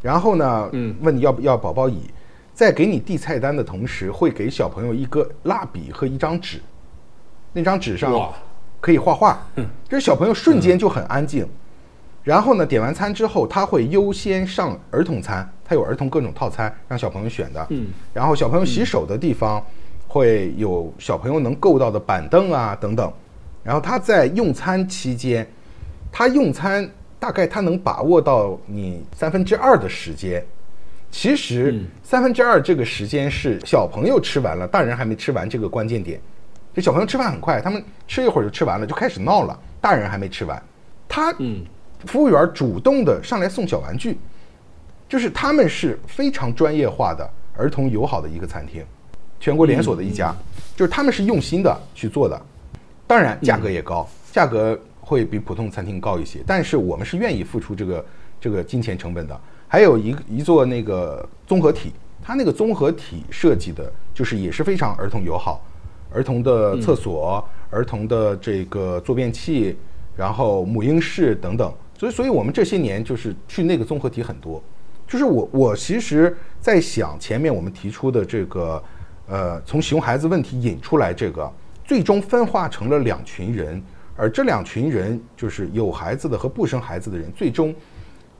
然后呢，嗯，问你要不要宝宝椅，在给你递菜单的同时，会给小朋友一个蜡笔和一张纸，那张纸上。可以画画，这小朋友瞬间就很安静。然后呢，点完餐之后，他会优先上儿童餐，他有儿童各种套餐让小朋友选的。嗯，然后小朋友洗手的地方会有小朋友能够到的板凳啊等等。然后他在用餐期间，他用餐大概他能把握到你三分之二的时间。其实三分之二这个时间是小朋友吃完了，大人还没吃完这个关键点。就小朋友吃饭很快，他们吃一会儿就吃完了，就开始闹了。大人还没吃完，他嗯，服务员主动的上来送小玩具，就是他们是非常专业化的儿童友好的一个餐厅，全国连锁的一家，就是他们是用心的去做的。当然价格也高，价格会比普通餐厅高一些，但是我们是愿意付出这个这个金钱成本的。还有一一座那个综合体，它那个综合体设计的就是也是非常儿童友好，儿童的厕所、儿童的这个坐便器，然后母婴室等等。所以，所以我们这些年就是去那个综合体很多。就是我我其实在想，前面我们提出的这个，呃，从熊孩子问题引出来这个，最终分化成了两群人，而这两群人就是有孩子的和不生孩子的人，最终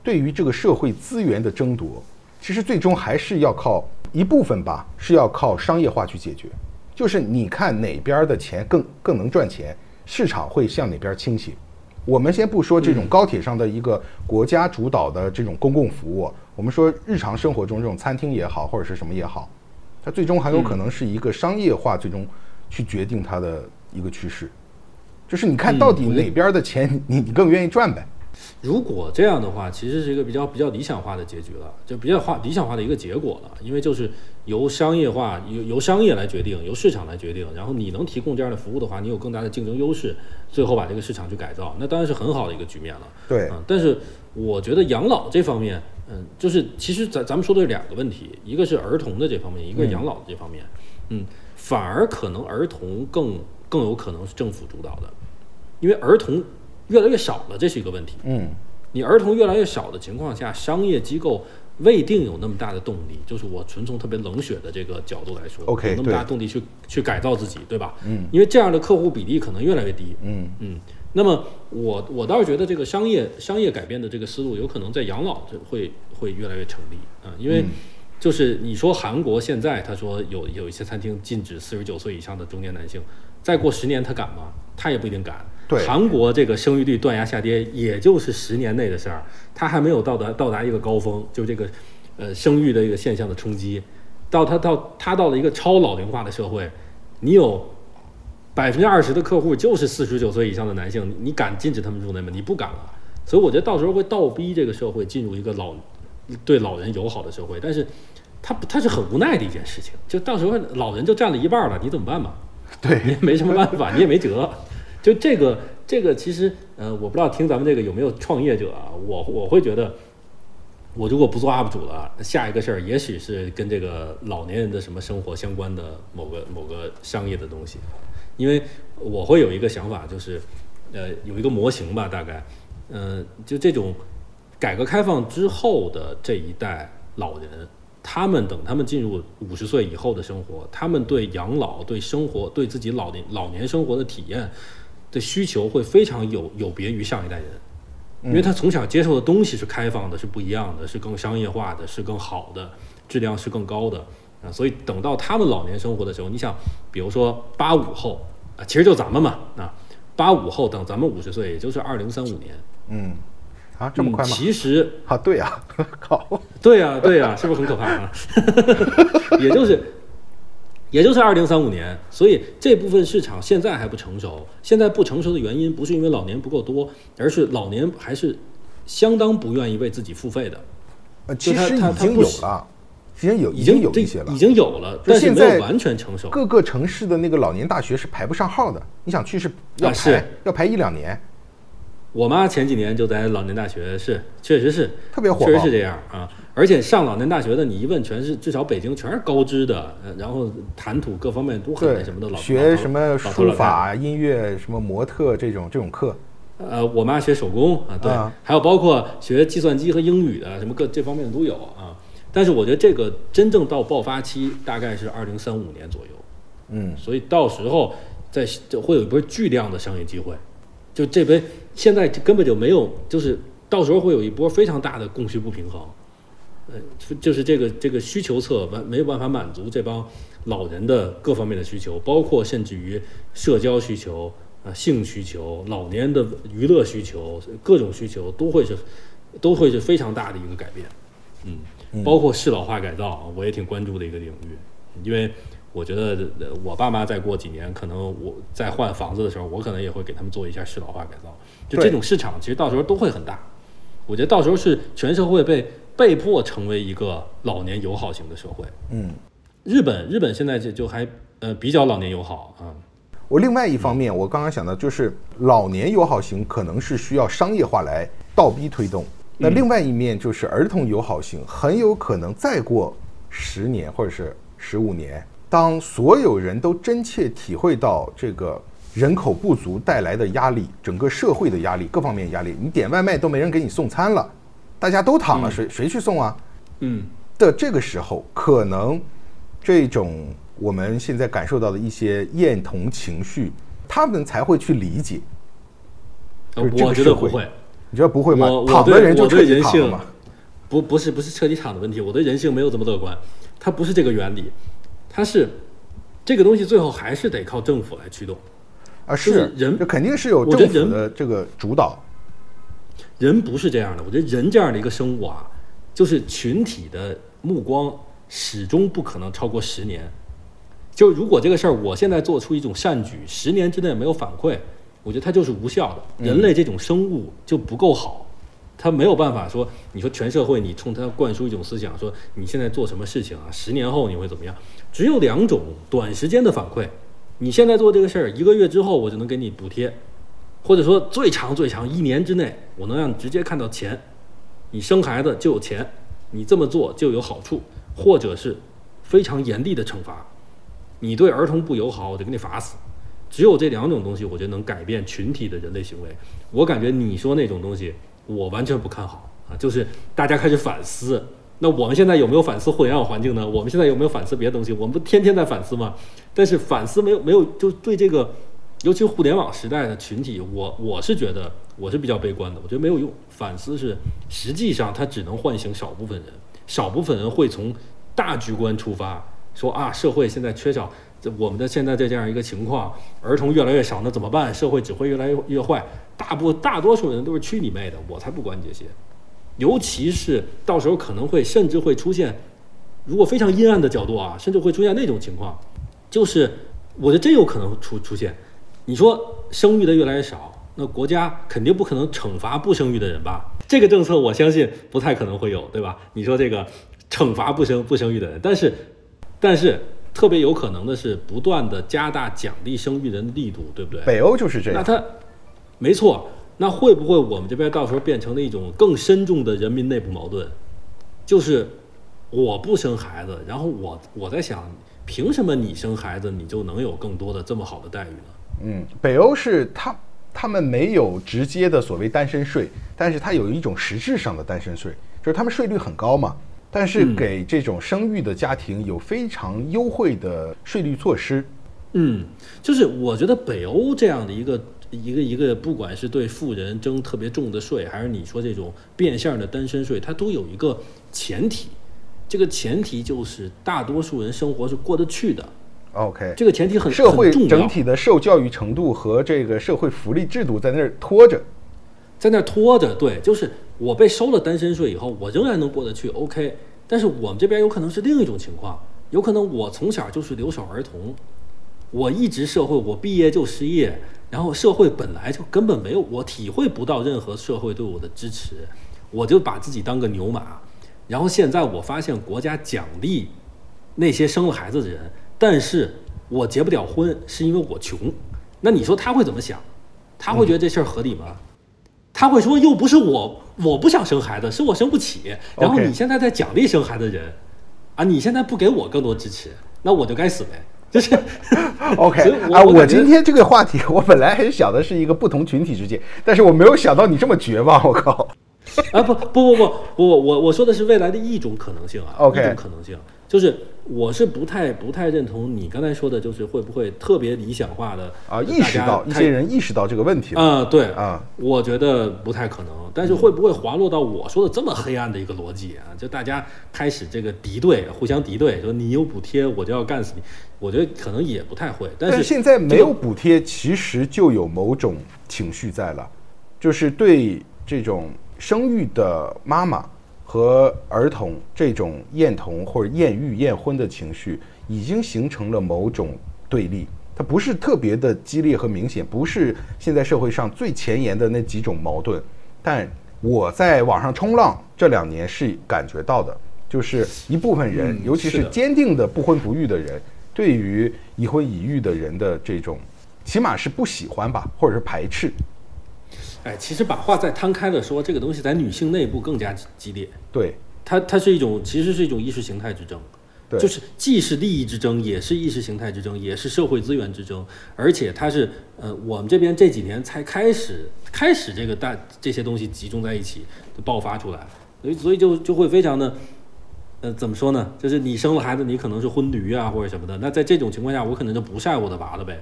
对于这个社会资源的争夺，其实最终还是要靠一部分吧，是要靠商业化去解决。就是你看哪边的钱更更能赚钱，市场会向哪边倾斜。我们先不说这种高铁上的一个国家主导的这种公共服务，我们说日常生活中这种餐厅也好，或者是什么也好，它最终很有可能是一个商业化最终去决定它的一个趋势。就是你看到底哪边的钱你你更愿意赚呗？如果这样的话，其实是一个比较比较理想化的结局了，就比较化理想化的一个结果了。因为就是由商业化由由商业来决定，由市场来决定，然后你能提供这样的服务的话，你有更大的竞争优势，最后把这个市场去改造，那当然是很好的一个局面了。对，嗯，但是我觉得养老这方面，嗯，就是其实咱咱们说的是两个问题，一个是儿童的这方面，一个是养老的这方面，嗯，反而可能儿童更更有可能是政府主导的，因为儿童越来越少了，这是一个问题。嗯，你儿童越来越少的情况下，商业机构未定有那么大的动力。就是我纯从特别冷血的这个角度来说 OK，有那么大动力去去改造自己，对吧？嗯，因为这样的客户比例可能越来越低。嗯嗯，那么我我倒是觉得这个商业商业改变的这个思路，有可能在养老这会会越来越成立啊、因为就是你说韩国现在他说有有一些餐厅禁止四十九岁以上的中年男性，再过十年他敢吗？他也不一定敢。韩国这个生育率断崖下跌，也就是十年内的事儿，它还没有到达到达一个高峰，就这个呃生育的一个现象的冲击，到它到它到了一个超老龄化的社会，你有百分之二十的客户就是四十九岁以上的男性，你敢禁止他们入内吗？你不敢了。所以我觉得到时候会倒逼这个社会进入一个老对老人友好的社会，但是它它是很无奈的一件事情，就到时候老人就占了一半了，你怎么办嘛？对你，也没什么办法，你也没辙。就这个这个其实呃，我不知道听咱们这个有没有创业者啊，我我会觉得。我如果不做 UP 主了，下一个事儿也许是跟这个老年人的什么生活相关的某个某个商业的东西，因为我会有一个想法，就是呃有一个模型吧，大概，嗯、就这种改革开放之后的这一代老人，他们等他们进入五十岁以后的生活，他们对养老、对生活、对自己老年老年生活的体验的需求会非常有有别于上一代人。因为他从小接受的东西是开放的，是不一样的，是更商业化的，是更好的，质量是更高的啊。所以等到他们老年生活的时候，你想，比如说八五后啊，其实就咱们嘛啊，八五后等咱们五十岁，也就是二零三五年，嗯，啊，这么快嗯吗？其实啊，对呀、靠，对呀、对呀、是不是很可怕啊？也就是，也就是二零三五年，所以这部分市场现在还不成熟。现在不成熟的原因不是因为老年不够多，而是老年还是相当不愿意为自己付费的，呃，其实已经有了，已经有已经有这一些了已。经有了，但是现在没有完全成熟。各个城市的那个老年大学是排不上号的，你想去是要排、啊要排一两年，我妈前几年就在老年大学，是确实是特别火爆确实是这样啊。而且上老年大学的，你一问，全是至少北京全是高知的，呃然后谈吐各方面都很那什么的老，学什么书法、音乐、什么模特这种这种课，呃，我妈学手工啊，对，啊。还有包括学计算机和英语的，什么各这方面的都有啊。但是我觉得这个真正到爆发期大概是二零三五年左右，嗯，所以到时候在就会有一波巨量的商业机会，就这边现在根本就没有，就是到时候会有一波非常大的供需不平衡，呃，就就是这个这个需求侧完没有办法满足这帮老人的各方面的需求，包括甚至于社交需求，呃性需求、老年的娱乐需求、各种需求都会是都会是非常大的一个改变。嗯，包括适老化改造，我也挺关注的一个领域，因为我觉得呃我爸妈再过几年，可能我在换房子的时候，我可能也会给他们做一下适老化改造。就这种市场，其实到时候都会很大。我觉得到时候是全社会被被迫成为一个老年友好型的社会。嗯，日本日本现在就就还呃比较老年友好啊。我另外一方面，我刚刚想到就是老年友好型可能是需要商业化来倒逼推动，那另外一面就是儿童友好型，很有可能再过十年或者是十五年，当所有人都真切体会到这个人口不足带来的压力，整个社会的压力，各方面压力，你点外卖都没人给你送餐了，大家都躺了，谁谁去送啊？嗯的这个时候，可能这种我们现在感受到的一些厌童情绪，他们才会去理解。我觉得不会。你觉得不会吗躺的人就彻底躺了嘛？不不是不是彻底躺的问题，我对人性没有这么乐观，它不是这个原理，它是这个东西最后还是得靠政府来驱动。啊，就是人这肯定是有政府的这个主导。人不是这样的，我觉得人这样的一个生物啊，就是群体的目光始终不可能超过十年。就如果这个事儿我现在做出一种善举，十年之内没有反馈，我觉得它就是无效的。人类这种生物就不够好，他没有办法说，你说全社会你冲他灌输一种思想，说你现在做什么事情啊，十年后你会怎么样？只有两种短时间的反馈，你现在做这个事儿，一个月之后我就能给你补贴，或者说最长最长一年之内，我能让你直接看到钱，你生孩子就有钱，你这么做就有好处，或者是非常严厉的惩罚，你对儿童不友好，我就给你罚死。只有这两种东西，我觉得能改变群体的人类行为。我感觉你说那种东西，我完全不看好啊，就是大家开始反思。那我们现在有没有反思互联网环境呢？我们现在有没有反思别的东西？我们不天天在反思吗？但是反思没有没有，就对这个，尤其互联网时代的群体，我我是觉得我是比较悲观的，我觉得没有用。反思是实际上它只能唤醒少部分人，少部分人会从大局观出发，说啊，社会现在缺少这我们的现在这样一个情况，儿童越来越少，那怎么办？社会只会越来越越坏。大部大多数人都是去你妹的，我才不管你这些。尤其是到时候可能会甚至会出现，如果非常阴暗的角度啊，甚至会出现那种情况，就是我觉得真有可能出出现。你说生育的越来越少，那国家肯定不可能惩罚不生育的人吧？这个政策我相信不太可能会有，对吧？你说这个惩罚不生不生育的人，但是但是特别有可能的是不断的加大奖励生育人的力度，对不对？北欧就是这样。那他没错，那会不会我们这边到时候变成了一种更深重的人民内部矛盾？就是我不生孩子，然后我我在想，凭什么你生孩子你就能有更多的这么好的待遇呢？嗯，北欧是他他们没有直接的所谓单身税，但是它有一种实质上的单身税，就是他们税率很高嘛，但是嗯给这种生育的家庭有非常优惠的税率措施。嗯，就是我觉得北欧这样的一个一个一个，不管是对富人征特别重的税，还是你说这种变相的单身税，它都有一个前提，这个前提就是大多数人生活是过得去的，OK，这个前提很社会整体的受教育程度和这个社会福利制度在那儿拖着。在那儿拖着，对，就是我被收了单身税以后，我仍然能过得去，OK。但是我们这边有可能是另一种情况，有可能我从小就是留守儿童，我一直社会，我毕业就失业，然后社会本来就根本没有，我体会不到任何社会对我的支持，我就把自己当个牛马。然后现在我发现国家奖励那些生了孩子的人，但是我结不了婚是因为我穷，那你说他会怎么想？他会觉得这事儿合理吗？他会说又不是我，我不想生孩子，是我生不起。然后你现在在奖励生孩子的人，啊，你现在不给我更多支持，那我就该死呗。就是 OK 我啊，我今天这个话题，我本来还是想的是一个不同群体之间，但是我没有想到你这么绝望，我靠！啊不不不不不，我我说的是未来的一种可能性啊一种可能性，就是我是不太不太认同你刚才说的，就是会不会特别理想化的啊，意识到一些人意识到这个问题啊，对啊，我觉得不太可能。但是会不会滑落到我说的这么黑暗的一个逻辑啊？就大家开始这个敌对，互相敌对，说你有补贴我就要干死你。我觉得可能也不太会。但是现在没有补贴，其实就有某种情绪在了，就是对这种生育的妈妈。和儿童这种厌童或者厌育、厌婚的情绪，已经形成了某种对立。它不是特别的激烈和明显，不是现在社会上最前沿的那几种矛盾。但我在网上冲浪这两年是感觉到的，就是一部分人，尤其是坚定的不婚不育的人，对于已婚已育的人的这种，起码是不喜欢吧，或者是排斥。哎，其实把话再摊开了说，这个东西在女性内部更加激烈。对，它它是一种，其实是一种意识形态之争。对，就是既是利益之争，也是意识形态之争，也是社会资源之争。而且它是，呃，我们这边这几年才开始开始这个大这些东西集中在一起爆发出来，所以所以就就会非常的，呃，怎么说呢？就是你生了孩子，你可能是婚驴啊或者什么的。那在这种情况下，我可能就不晒我的娃了呗。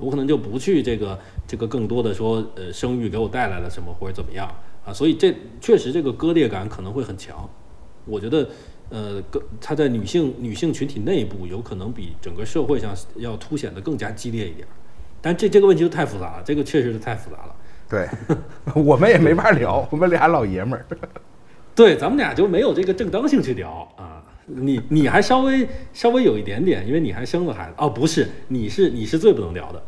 我可能就不去这个这个更多的说，呃，生育给我带来了什么或者怎么样啊？所以这确实这个割裂感可能会很强。我觉得，呃，更它在女性女性群体内部有可能比整个社会上要凸显的更加激烈一点。但这这个问题就太复杂了，这个确实是太复杂了。对，我们也没法聊，我们俩老爷们儿。对，咱们俩就没有这个正当性去聊啊。你你还稍微稍微有一点点，因为你还生了孩子哦，不是，你是你是最不能聊的，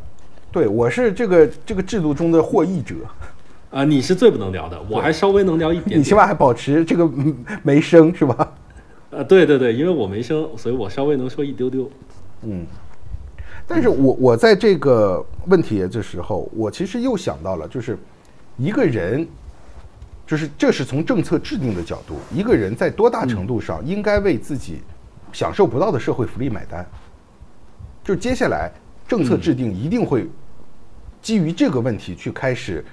对我是这个这个制度中的获益者，啊，你是最不能聊的，我还稍微能聊一点，你起码还保持这个没生是吧？呃，对对对，因为我没生，所以我稍微能说一丢丢，嗯，但是我我在这个问题的时候，我其实又想到了，就是一个人。就是这是从政策制定的角度，一个人在多大程度上应该为自己享受不到的社会福利买单？就接下来政策制定一定会基于这个问题去开始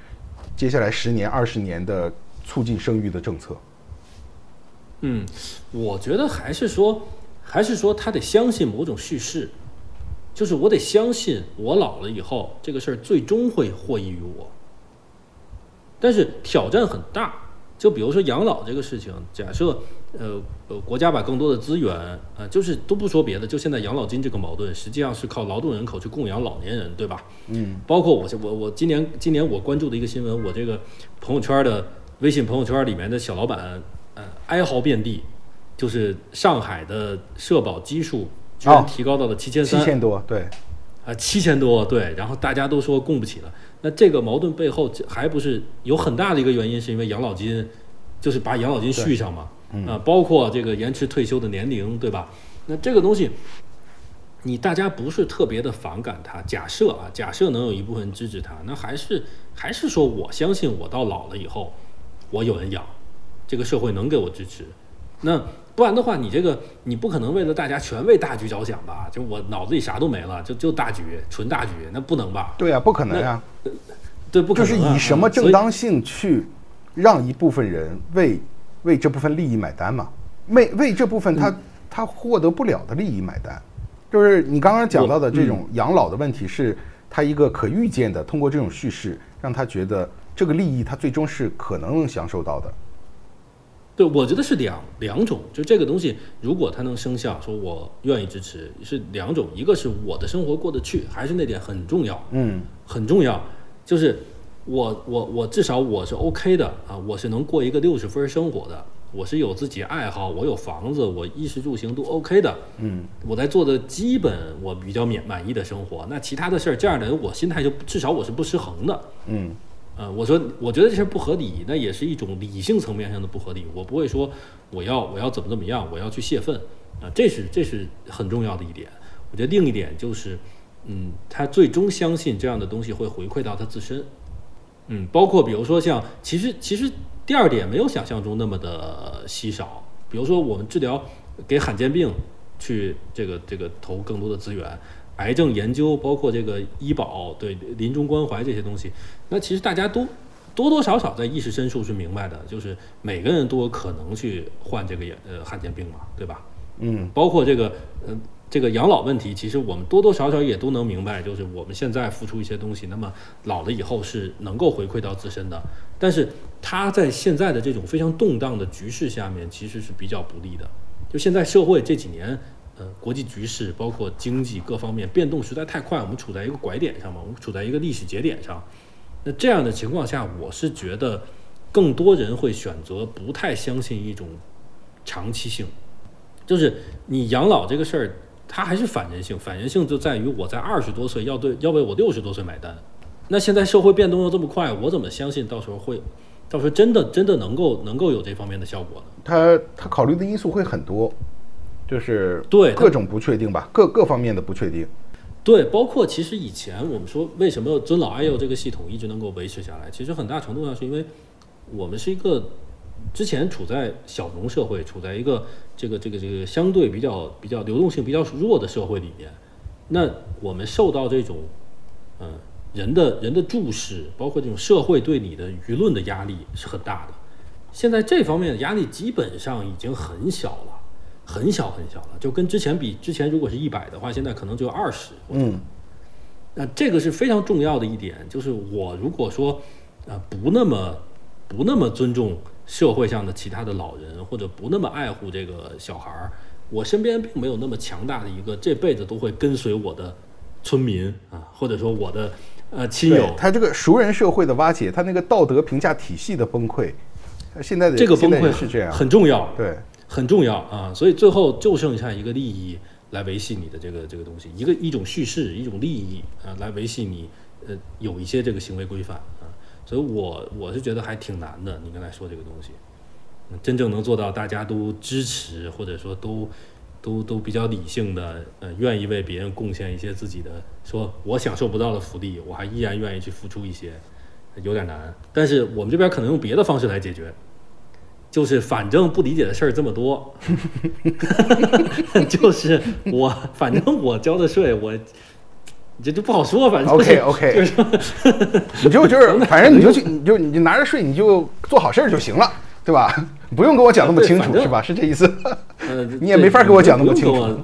接下来十年、二十年的促进生育的政策。嗯，我觉得还是说，还是说他得相信某种叙事，就是我得相信我老了以后这个事儿最终会获益于我。但是挑战很大，就比如说养老这个事情，假设呃呃国家把更多的资源，呃就是都不说别的，就现在养老金这个矛盾，实际上是靠劳动人口去供养老年人，对吧？嗯。包括我我我今年今年我关注的一个新闻，我这个朋友圈的微信朋友圈里面的小老板，呃哀嚎遍地，就是上海的社保基数居然提高到了七千三，七千多，对，啊七千多，对，然后大家都说供不起了。那这个矛盾背后还不是有很大的一个原因，是因为养老金，就是把养老金续上嘛，啊，包括这个延迟退休的年龄，对吧？那这个东西，你大家不是特别的反感它。假设啊，假设能有一部分支持它，那还是还是说我相信我到老了以后，我有人养，这个社会能给我支持，那。不然的话，你这个你不可能为了大家全为大局着想吧？就我脑子里啥都没了，就就大局，纯大局，那不能吧？对啊，不可能呀。对，不可能。就是以什么正当性去让一部分人为为这部分利益买单嘛？为为这部分他他获得不了的利益买单，就是你刚刚讲到的这种养老的问题，是他一个可预见的，通过这种叙事让他觉得这个利益他最终是可能能享受到的。对，我觉得是两两种，就这个东西，如果它能生效，说我愿意支持，是两种，一个是我的生活过得去，还是那点很重要，嗯，很重要，就是我我我至少我是 OK 的啊，我是能过一个六十分生活的，我是有自己爱好，我有房子，我衣食住行都 OK 的，嗯，我在做的基本我比较满满意的生活，那其他的事儿，这样的人我心态就至少我是不失衡的，嗯。呃，我说，我觉得这事不合理，那也是一种理性层面上的不合理。我不会说我要我要怎么怎么样，我要去泄愤啊，这是这是很重要的一点。我觉得另一点就是，嗯，他最终相信这样的东西会回馈到他自身。嗯，包括比如说像，其实其实第二点没有想象中那么的稀少。比如说我们治疗给罕见病去这个这个投更多的资源。癌症研究，包括这个医保，对临终关怀这些东西，那其实大家都多多少少在意识深处是明白的，就是每个人都有可能去患这个呃罕见病嘛，对吧？嗯，包括这个呃这个养老问题，其实我们多多少少也都能明白，就是我们现在付出一些东西，那么老了以后是能够回馈到自身的。但是它在现在的这种非常动荡的局势下面，其实是比较不利的。就现在社会这几年，呃，国际局势包括经济各方面变动实在太快，我们处在一个拐点上嘛，我们处在一个历史节点上。那这样的情况下，我是觉得更多人会选择不太相信一种长期性，就是你养老这个事儿，它还是反人性。反人性就在于我在二十多岁要对要为我六十多岁买单。那现在社会变动又这么快，我怎么相信到时候会，到时候真的真的能够能够有这方面的效果呢？他他考虑的因素会很多，就是对各种不确定吧，各各方面的不确定。对，包括其实以前我们说为什么尊老爱幼这个系统一直能够维持下来，其实很大程度上是因为我们是一个之前处在小农社会，处在一个这个这个这个相对比较比较流动性比较弱的社会里面，那我们受到这种嗯人的人的注视，包括这种社会对你的舆论的压力是很大的。现在这方面的压力基本上已经很小了，很小很小了，就跟之前比，之前如果是一百的话，现在可能只有二十。嗯，那这个是非常重要的一点，就是我如果说啊、不那么不那么尊重社会上的其他的老人，或者不那么爱护这个小孩儿，我身边并没有那么强大的一个这辈子都会跟随我的村民啊，或者说我的呃亲友，他这个熟人社会的瓦解，他那个道德评价体系的崩溃，现在的这个崩溃是这样。很重要。对，很重要啊，所以最后就剩下一个利益来维系你的这个这个东西，一个一种叙事，一种利益啊，来维系你呃有一些这个行为规范啊，所以我我是觉得还挺难的。你刚才说这个东西，真正能做到大家都支持，或者说都都都比较理性的，呃，愿意为别人贡献一些自己的，说我享受不到的福利，我还依然愿意去付出一些，有点难。但是我们这边可能用别的方式来解决。就是反正不理解的事儿这么多，就是我反正我交的税，我这就不好说，反正 OK，OK 就是 你就就是，反正你就去，你就你就拿着税，你就做好事儿就行了，对吧？不用跟我讲那么清楚，是吧？是这意思。呃，你也没法跟我讲那么清楚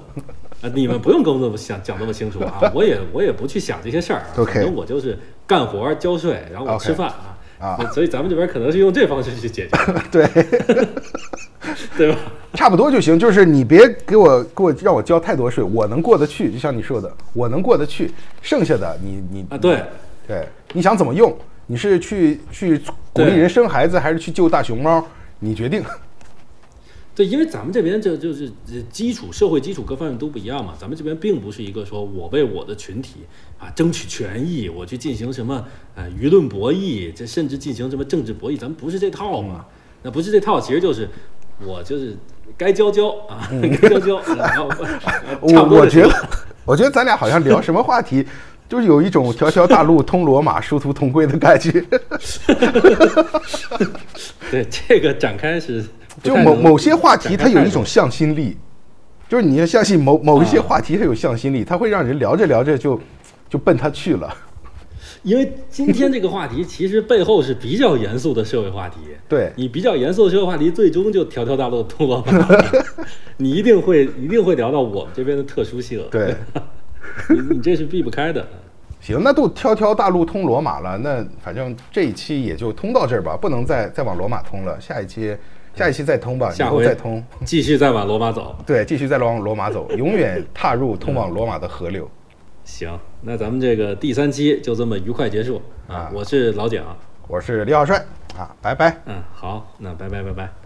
你们不用跟我那么想讲那么清楚啊，我也我也不去想这些事儿啊，OK 反正我就是干活儿交税，然后我 OK 吃饭啊。啊所以咱们这边可能是用这方式去解决，对，对吧？差不多就行。就是你别给我给我让我交太多税，我能过得去。就像你说的，我能过得去，剩下的你你啊，对，对，你想怎么用？你是去去鼓励人生孩子，还是去救大熊猫？你决定。对，因为咱们这边这就是呃基础社会基础各方面都不一样嘛，咱们这边并不是一个说我为我的群体啊争取权益，我去进行什么呃舆论博弈，这甚至进行什么政治博弈，咱们不是这套嘛。那不是这套，其实就是我就是该教教啊，该教教，然后呃我我觉得，我觉得咱俩好像聊什么话题，就是有一种条条大路通罗马，殊途同归的感觉。对这个展开是不就某某些话题，它有一种向心力，就是你要相信某某一些啊话题它有向心力，它会让人聊着聊着就就奔它去了。因为今天这个话题其实背后是比较严肃的社会话题。对你比较严肃的社会话题，最终就条条大路通罗马，你一定会一定会聊到我们这边的特殊性。对，你你这是避不开的。行，那都条条大路通罗马了，那反正这一期也就通到这儿吧，不能再再往罗马通了。下一期下一期再通吧，以下回后再通。继续再往罗马走。对，继续再往罗马走，永远踏入通往罗马的河流。行，那咱们这个第三期就这么愉快结束啊啊！我是老蒋，我是李小帅啊，拜拜。嗯，好，那拜拜拜拜。